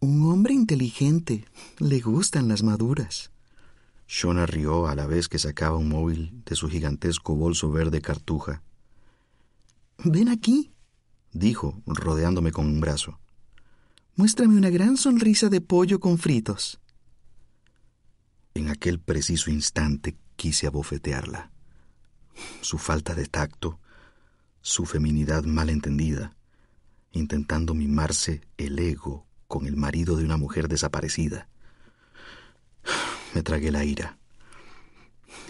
S3: Un hombre inteligente. Le gustan las maduras.
S2: Shona rió a la vez que sacaba un móvil de su gigantesco bolso verde cartuja. Ven aquí, dijo, rodeándome con un brazo. Muéstrame una gran sonrisa de pollo con fritos. En aquel preciso instante quise abofetearla. Su falta de tacto, su feminidad mal entendida, intentando mimarse el ego con el marido de una mujer desaparecida. Me tragué la ira.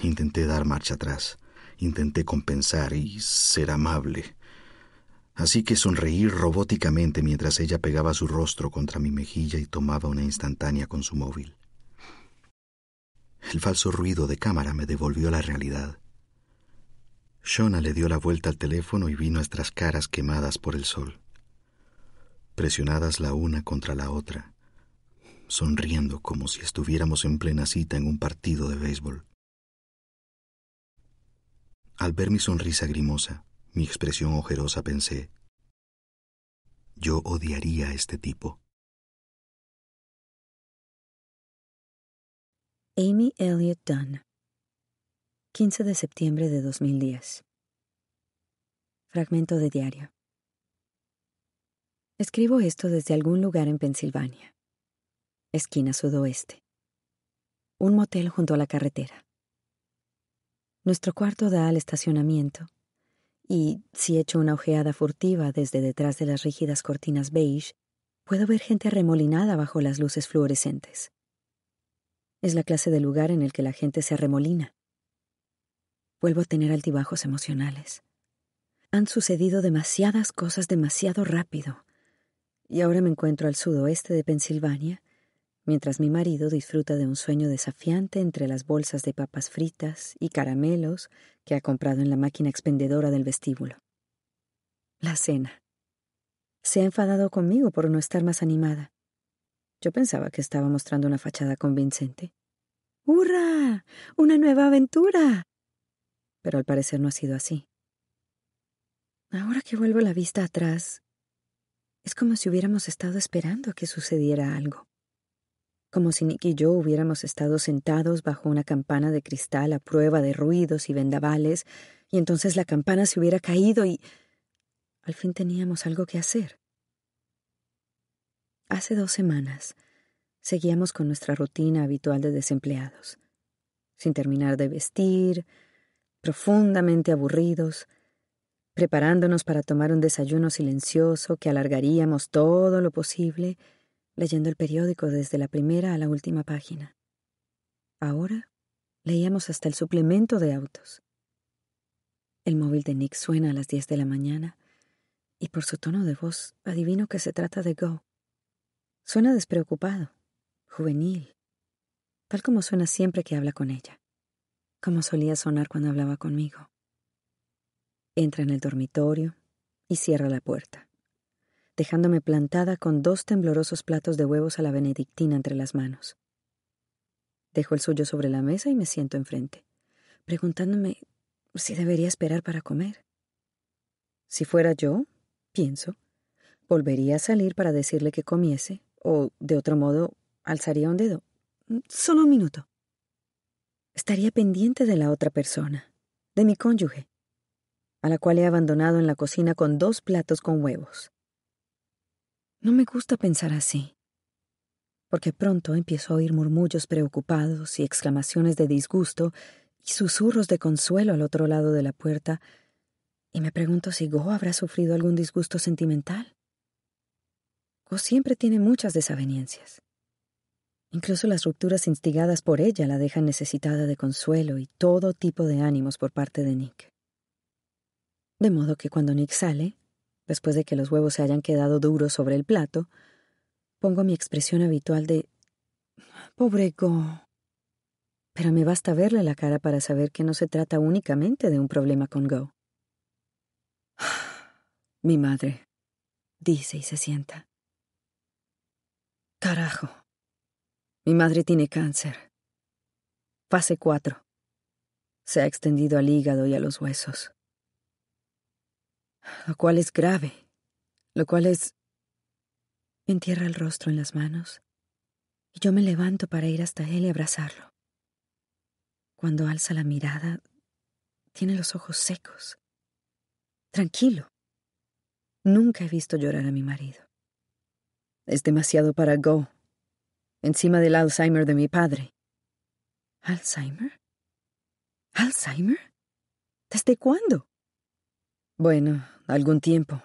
S2: Intenté dar marcha atrás, intenté compensar y ser amable. Así que sonreí robóticamente mientras ella pegaba su rostro contra mi mejilla y tomaba una instantánea con su móvil. El falso ruido de cámara me devolvió la realidad. Shona le dio la vuelta al teléfono y vi nuestras caras quemadas por el sol, presionadas la una contra la otra, sonriendo como si estuviéramos en plena cita en un partido de béisbol. Al ver mi sonrisa grimosa, mi expresión ojerosa, pensé, yo odiaría a este tipo.
S1: Amy Elliott Dunn 15 de septiembre de 2010 Fragmento de diario Escribo esto desde algún lugar en Pensilvania. Esquina sudoeste. Un motel junto a la carretera. Nuestro cuarto da al estacionamiento, y si echo una ojeada furtiva desde detrás de las rígidas cortinas beige, puedo ver gente arremolinada bajo las luces fluorescentes. Es la clase de lugar en el que la gente se arremolina. Vuelvo a tener altibajos emocionales. Han sucedido demasiadas cosas demasiado rápido, y ahora me encuentro al sudoeste de Pensilvania, mientras mi marido disfruta de un sueño desafiante entre las bolsas de papas fritas y caramelos que ha comprado en la máquina expendedora del vestíbulo. La cena. Se ha enfadado conmigo por no estar más animada. Yo pensaba que estaba mostrando una fachada convincente. ¡Hurra! ¡Una nueva aventura! Pero al parecer no ha sido así. Ahora que vuelvo la vista atrás, es como si hubiéramos estado esperando a que sucediera algo. Como si Nick y yo hubiéramos estado sentados bajo una campana de cristal a prueba de ruidos y vendavales, y entonces la campana se hubiera caído y... Al fin teníamos algo que hacer. Hace dos semanas seguíamos con nuestra rutina habitual de desempleados, sin terminar de vestir, profundamente aburridos, preparándonos para tomar un desayuno silencioso que alargaríamos todo lo posible, leyendo el periódico desde la primera a la última página. Ahora leíamos hasta el suplemento de autos. El móvil de Nick suena a las diez de la mañana y por su tono de voz adivino que se trata de Go. Suena despreocupado, juvenil, tal como suena siempre que habla con ella, como solía sonar cuando hablaba conmigo. Entra en el dormitorio y cierra la puerta, dejándome plantada con dos temblorosos platos de huevos a la benedictina entre las manos. Dejo el suyo sobre la mesa y me siento enfrente, preguntándome si debería esperar para comer. Si fuera yo, pienso, volvería a salir para decirle que comiese o, de otro modo, alzaría un dedo. Solo un minuto. Estaría pendiente de la otra persona, de mi cónyuge, a la cual he abandonado en la cocina con dos platos con huevos. No me gusta pensar así, porque pronto empiezo a oír murmullos preocupados y exclamaciones de disgusto y susurros de consuelo al otro lado de la puerta, y me pregunto si Go habrá sufrido algún disgusto sentimental o siempre tiene muchas desavenencias. Incluso las rupturas instigadas por ella la dejan necesitada de consuelo y todo tipo de ánimos por parte de Nick. De modo que cuando Nick sale, después de que los huevos se hayan quedado duros sobre el plato, pongo mi expresión habitual de Pobre Go. Pero me basta verle la cara para saber que no se trata únicamente de un problema con Go. Mi madre, dice y se sienta. Carajo. Mi madre tiene cáncer. Fase 4. Se ha extendido al hígado y a los huesos. Lo cual es grave. Lo cual es... Entierra el rostro en las manos y yo me levanto para ir hasta él y abrazarlo. Cuando alza la mirada, tiene los ojos secos. Tranquilo, Nunca he visto llorar a mi marido. Es demasiado para Go, encima del Alzheimer de mi padre. ¿Alzheimer? ¿Alzheimer? ¿Desde cuándo? Bueno, algún tiempo.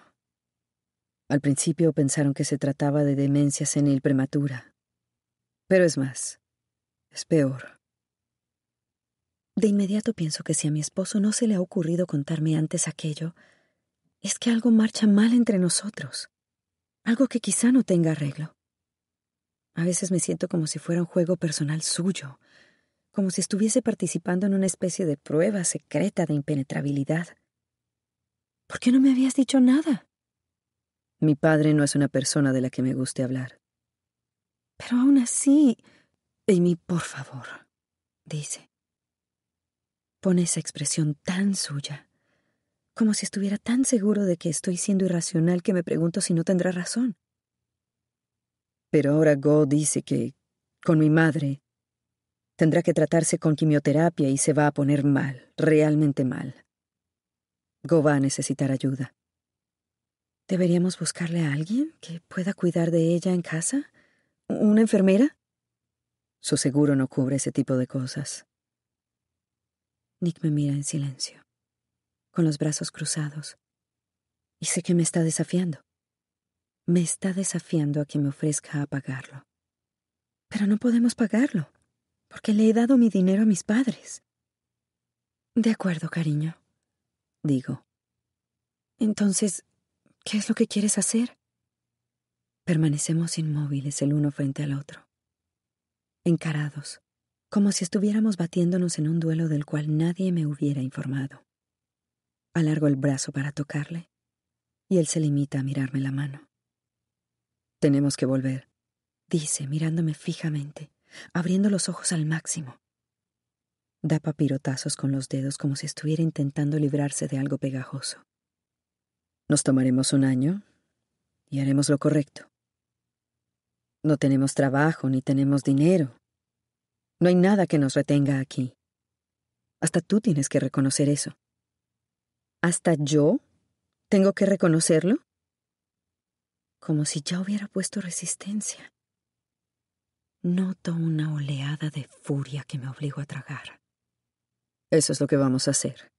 S1: Al principio pensaron que se trataba de demencia senil prematura. Pero es más, es peor. De inmediato pienso que si a mi esposo no se le ha ocurrido contarme antes aquello, es que algo marcha mal entre nosotros, algo que quizá no tenga arreglo. A veces me siento como si fuera un juego personal suyo, como si estuviese participando en una especie de prueba secreta de impenetrabilidad. ¿Por qué no me habías dicho nada? Mi padre no es una persona de la que me guste hablar. Pero aún así... Amy, por favor, dice. Pone esa expresión tan suya, como si estuviera tan seguro de que estoy siendo irracional que me pregunto si no tendrá razón. Pero ahora Go dice que, con mi madre, tendrá que tratarse con quimioterapia y se va a poner mal, realmente mal. Go va a necesitar ayuda. ¿Deberíamos buscarle a alguien que pueda cuidar de ella en casa? ¿Una enfermera? Su seguro no cubre ese tipo de cosas. Nick me mira en silencio, con los brazos cruzados, y sé que me está desafiando. Me está desafiando a que me ofrezca a pagarlo. Pero no podemos pagarlo, porque le he dado mi dinero a mis padres. De acuerdo, cariño, digo. Entonces, ¿qué es lo que quieres hacer? Permanecemos inmóviles el uno frente al otro, encarados, como si estuviéramos batiéndonos en un duelo del cual nadie me hubiera informado. Alargo el brazo para tocarle, y él se limita a mirarme la mano. Tenemos que volver, dice, mirándome fijamente, abriendo los ojos al máximo. Da papirotazos con los dedos como si estuviera intentando librarse de algo pegajoso. Nos tomaremos un año y haremos lo correcto. No tenemos trabajo ni tenemos dinero, no hay nada que nos retenga aquí. Hasta tú tienes que reconocer eso. ¿Hasta yo tengo que reconocerlo? Como si ya hubiera puesto resistencia. Noto una oleada de furia que me obligo a tragar. Eso es lo que vamos a hacer.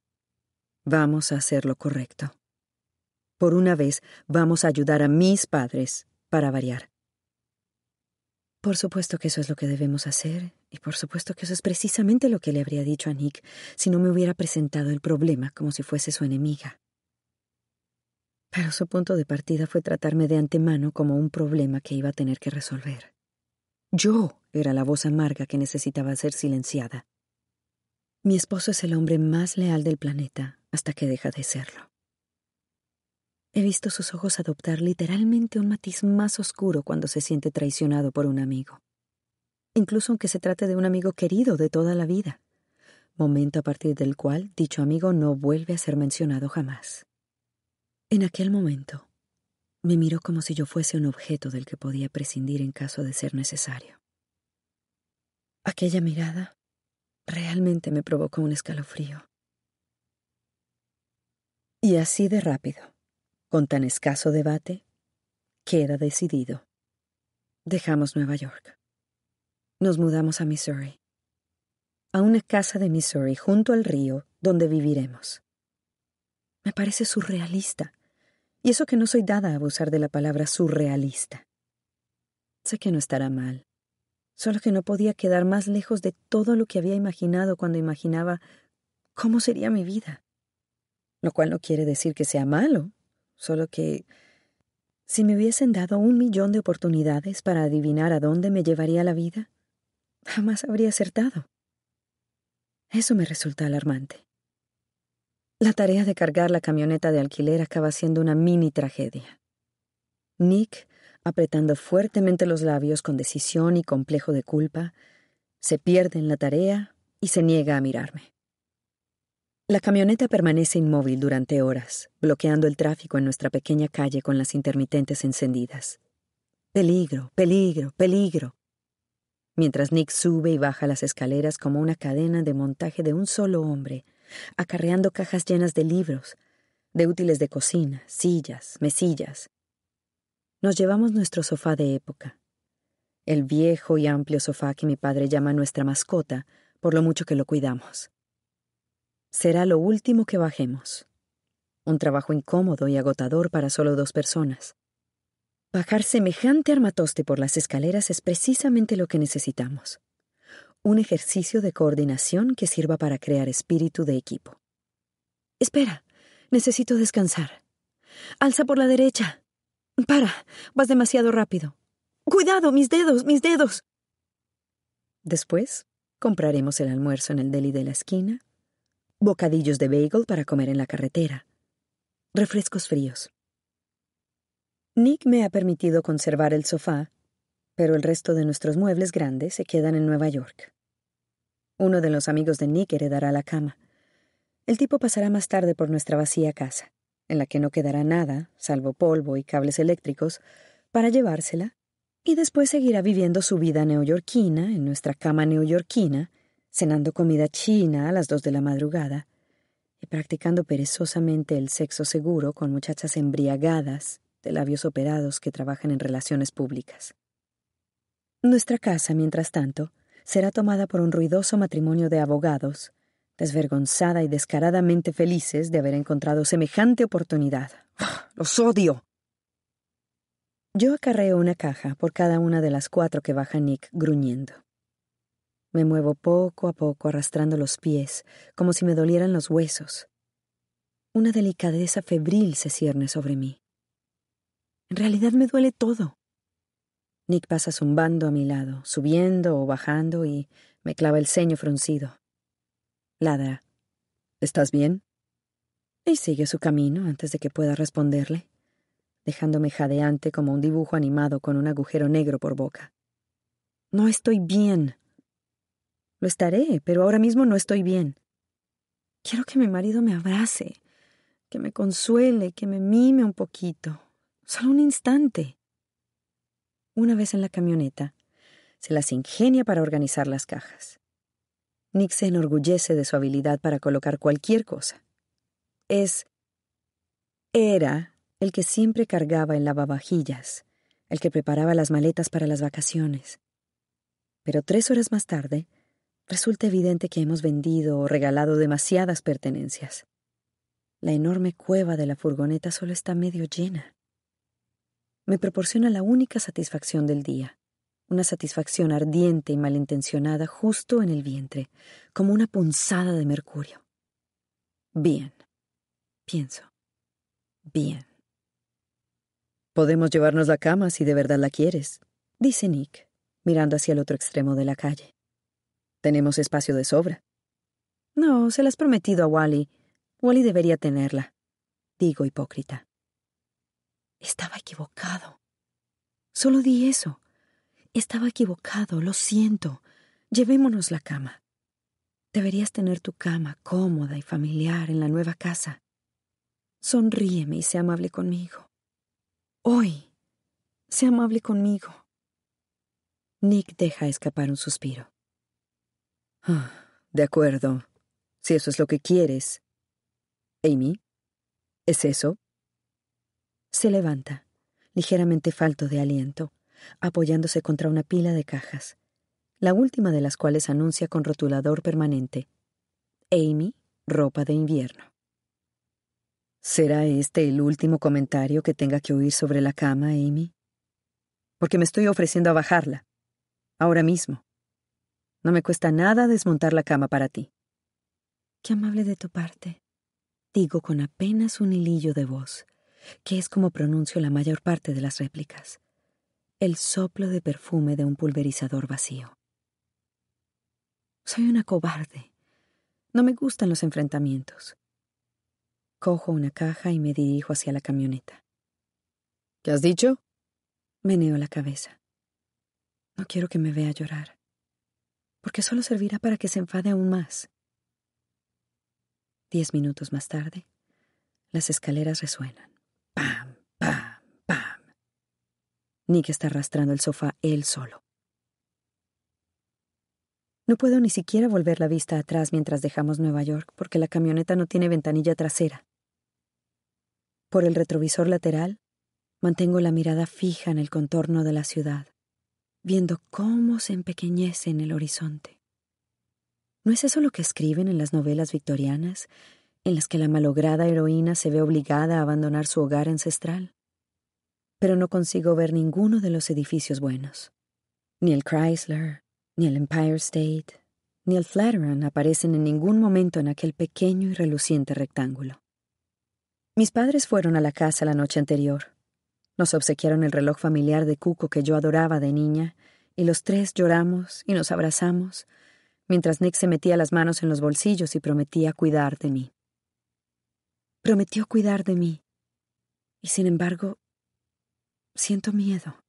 S1: Vamos a hacer lo correcto. Por una vez vamos a ayudar a mis padres para variar. Por supuesto que eso es lo que debemos hacer, y por supuesto que eso es precisamente lo que le habría dicho a Nick si no me hubiera presentado el problema como si fuese su enemiga. Pero su punto de partida fue tratarme de antemano como un problema que iba a tener que resolver. Yo era la voz amarga que necesitaba ser silenciada. Mi esposo es el hombre más leal del planeta hasta que deja de serlo. He visto sus ojos adoptar literalmente un matiz más oscuro cuando se siente traicionado por un amigo. Incluso aunque se trate de un amigo querido de toda la vida, momento a partir del cual dicho amigo no vuelve a ser mencionado jamás. En aquel momento, me miró como si yo fuese un objeto del que podía prescindir en caso de ser necesario. Aquella mirada realmente me provocó un escalofrío. Y así de rápido con tan escaso debate, queda decidido. Dejamos Nueva York. Nos mudamos a Missouri. A una casa de Missouri junto al río donde viviremos. Me parece surrealista, y eso que no soy dada a abusar de la palabra surrealista. Sé que no estará mal, solo que no podía quedar más lejos de todo lo que había imaginado cuando imaginaba cómo sería mi vida. Lo cual no quiere decir que sea malo, solo que si me hubiesen dado un millón de oportunidades para adivinar a dónde me llevaría la vida, jamás habría acertado. Eso me resulta alarmante. La tarea de cargar la camioneta de alquiler acaba siendo una mini tragedia. Nick, apretando fuertemente los labios con decisión y complejo de culpa, se pierde en la tarea y se niega a mirarme. La camioneta permanece inmóvil durante horas, bloqueando el tráfico en nuestra pequeña calle con las intermitentes encendidas. Peligro, peligro, peligro. Mientras Nick sube y baja las escaleras como una cadena de montaje de un solo hombre, acarreando cajas llenas de libros, de útiles de cocina, sillas, mesillas. Nos llevamos nuestro sofá de época, el viejo y amplio sofá que mi padre llama nuestra mascota por lo mucho que lo cuidamos. Será lo último que bajemos. Un trabajo incómodo y agotador para solo dos personas. Bajar semejante armatoste por las escaleras es precisamente lo que necesitamos. Un ejercicio de coordinación que sirva para crear espíritu de equipo. Espera, necesito descansar. Alza por la derecha. Para, vas demasiado rápido. Cuidado, mis dedos, mis dedos. Después, compraremos el almuerzo en el deli de la esquina, bocadillos de bagel para comer en la carretera, refrescos fríos. Nick me ha permitido conservar el sofá, pero el resto de nuestros muebles grandes se quedan en Nueva York. Uno de los amigos de Nick heredará la cama. El tipo pasará más tarde por nuestra vacía casa, en la que no quedará nada, salvo polvo y cables eléctricos, para llevársela y después seguirá viviendo su vida neoyorquina en nuestra cama neoyorquina, cenando comida china a las dos de la madrugada y practicando perezosamente el sexo seguro con muchachas embriagadas de labios operados que trabajan en relaciones públicas. Nuestra casa, mientras tanto, será tomada por un ruidoso matrimonio de abogados, desvergonzada y descaradamente felices de haber encontrado semejante oportunidad. ¡Ah! ¡Los odio! Yo acarreo una caja por cada una de las cuatro que baja Nick gruñendo. Me muevo poco a poco arrastrando los pies, como si me dolieran los huesos. Una delicadeza febril se cierne sobre mí. En realidad me duele todo. Nick pasa zumbando a mi lado, subiendo o bajando, y me clava el ceño fruncido. Ladra. ¿Estás bien? Y sigue su camino antes de que pueda responderle dejándome jadeante como un dibujo animado con un agujero negro por boca. No estoy bien. Lo estaré, pero ahora mismo no estoy bien. Quiero que mi marido me abrace, que me consuele, que me mime un poquito, solo un instante. Una vez en la camioneta, se las ingenia para organizar las cajas. Nick se enorgullece de su habilidad para colocar cualquier cosa. Es... Era el que siempre cargaba el lavavajillas, el que preparaba las maletas para las vacaciones. Pero tres horas más tarde, resulta evidente que hemos vendido o regalado demasiadas pertenencias. La enorme cueva de la furgoneta solo está medio llena. Me proporciona la única satisfacción del día, una satisfacción ardiente y malintencionada justo en el vientre, como una punzada de mercurio. Bien, pienso. Bien. Podemos llevarnos la cama si de verdad la quieres, dice Nick, mirando hacia el otro extremo de la calle. Tenemos espacio de sobra. No, se la has prometido a Wally. Wally debería tenerla, digo hipócrita. Estaba equivocado. Solo di eso. Estaba equivocado, lo siento. Llevémonos la cama. Deberías tener tu cama cómoda y familiar en la nueva casa. Sonríeme y sé amable conmigo. Hoy, sea amable conmigo. Nick deja escapar un suspiro. Ah, de acuerdo, si eso es lo que quieres. Amy, ¿es eso? Se levanta, ligeramente falto de aliento, apoyándose contra una pila de cajas, la última de las cuales anuncia con rotulador permanente. Amy, ropa de invierno. ¿Será este el último comentario que tenga que oír sobre la cama, Amy? Porque me estoy ofreciendo a bajarla. Ahora mismo. No me cuesta nada desmontar la cama para ti. Qué amable de tu parte. Digo con apenas un hilillo de voz, que es como pronuncio la mayor parte de las réplicas. El soplo de perfume de un pulverizador vacío. Soy una cobarde. No me gustan los enfrentamientos. Cojo una caja y me dirijo hacia la camioneta. ¿Qué has dicho? Meneo la cabeza. No quiero que me vea llorar, porque solo servirá para que se enfade aún más. Diez minutos más tarde, las escaleras resuenan. Nick está arrastrando el sofá él solo. No puedo ni siquiera volver la vista atrás mientras dejamos Nueva York porque la camioneta no tiene ventanilla trasera. Por el retrovisor lateral, mantengo la mirada fija en el contorno de la ciudad, viendo cómo se empequeñece en el horizonte. ¿No es eso lo que escriben en las novelas victorianas, en las que la malograda heroína se ve obligada a abandonar su hogar ancestral? Pero no consigo ver ninguno de los edificios buenos. Ni el Chrysler, ni el Empire State, ni el Flatiron aparecen en ningún momento en aquel pequeño y reluciente rectángulo. Mis padres fueron a la casa la noche anterior. Nos obsequiaron el reloj familiar de Cuco que yo adoraba de niña, y los tres lloramos y nos abrazamos, mientras Nick se metía las manos en los bolsillos y prometía cuidar de mí. Prometió cuidar de mí. Y sin embargo, siento miedo.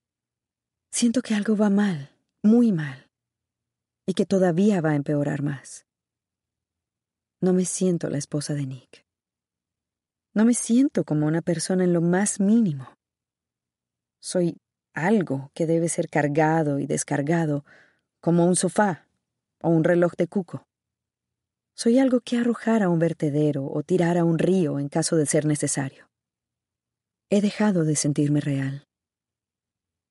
S1: Siento que algo va mal, muy mal, y que todavía va a empeorar más. No me siento la esposa de Nick. No me siento como una persona en lo más mínimo. Soy algo que debe ser cargado y descargado, como un sofá o un reloj de cuco. Soy algo que arrojar a un vertedero o tirar a un río en caso de ser necesario. He dejado de sentirme real.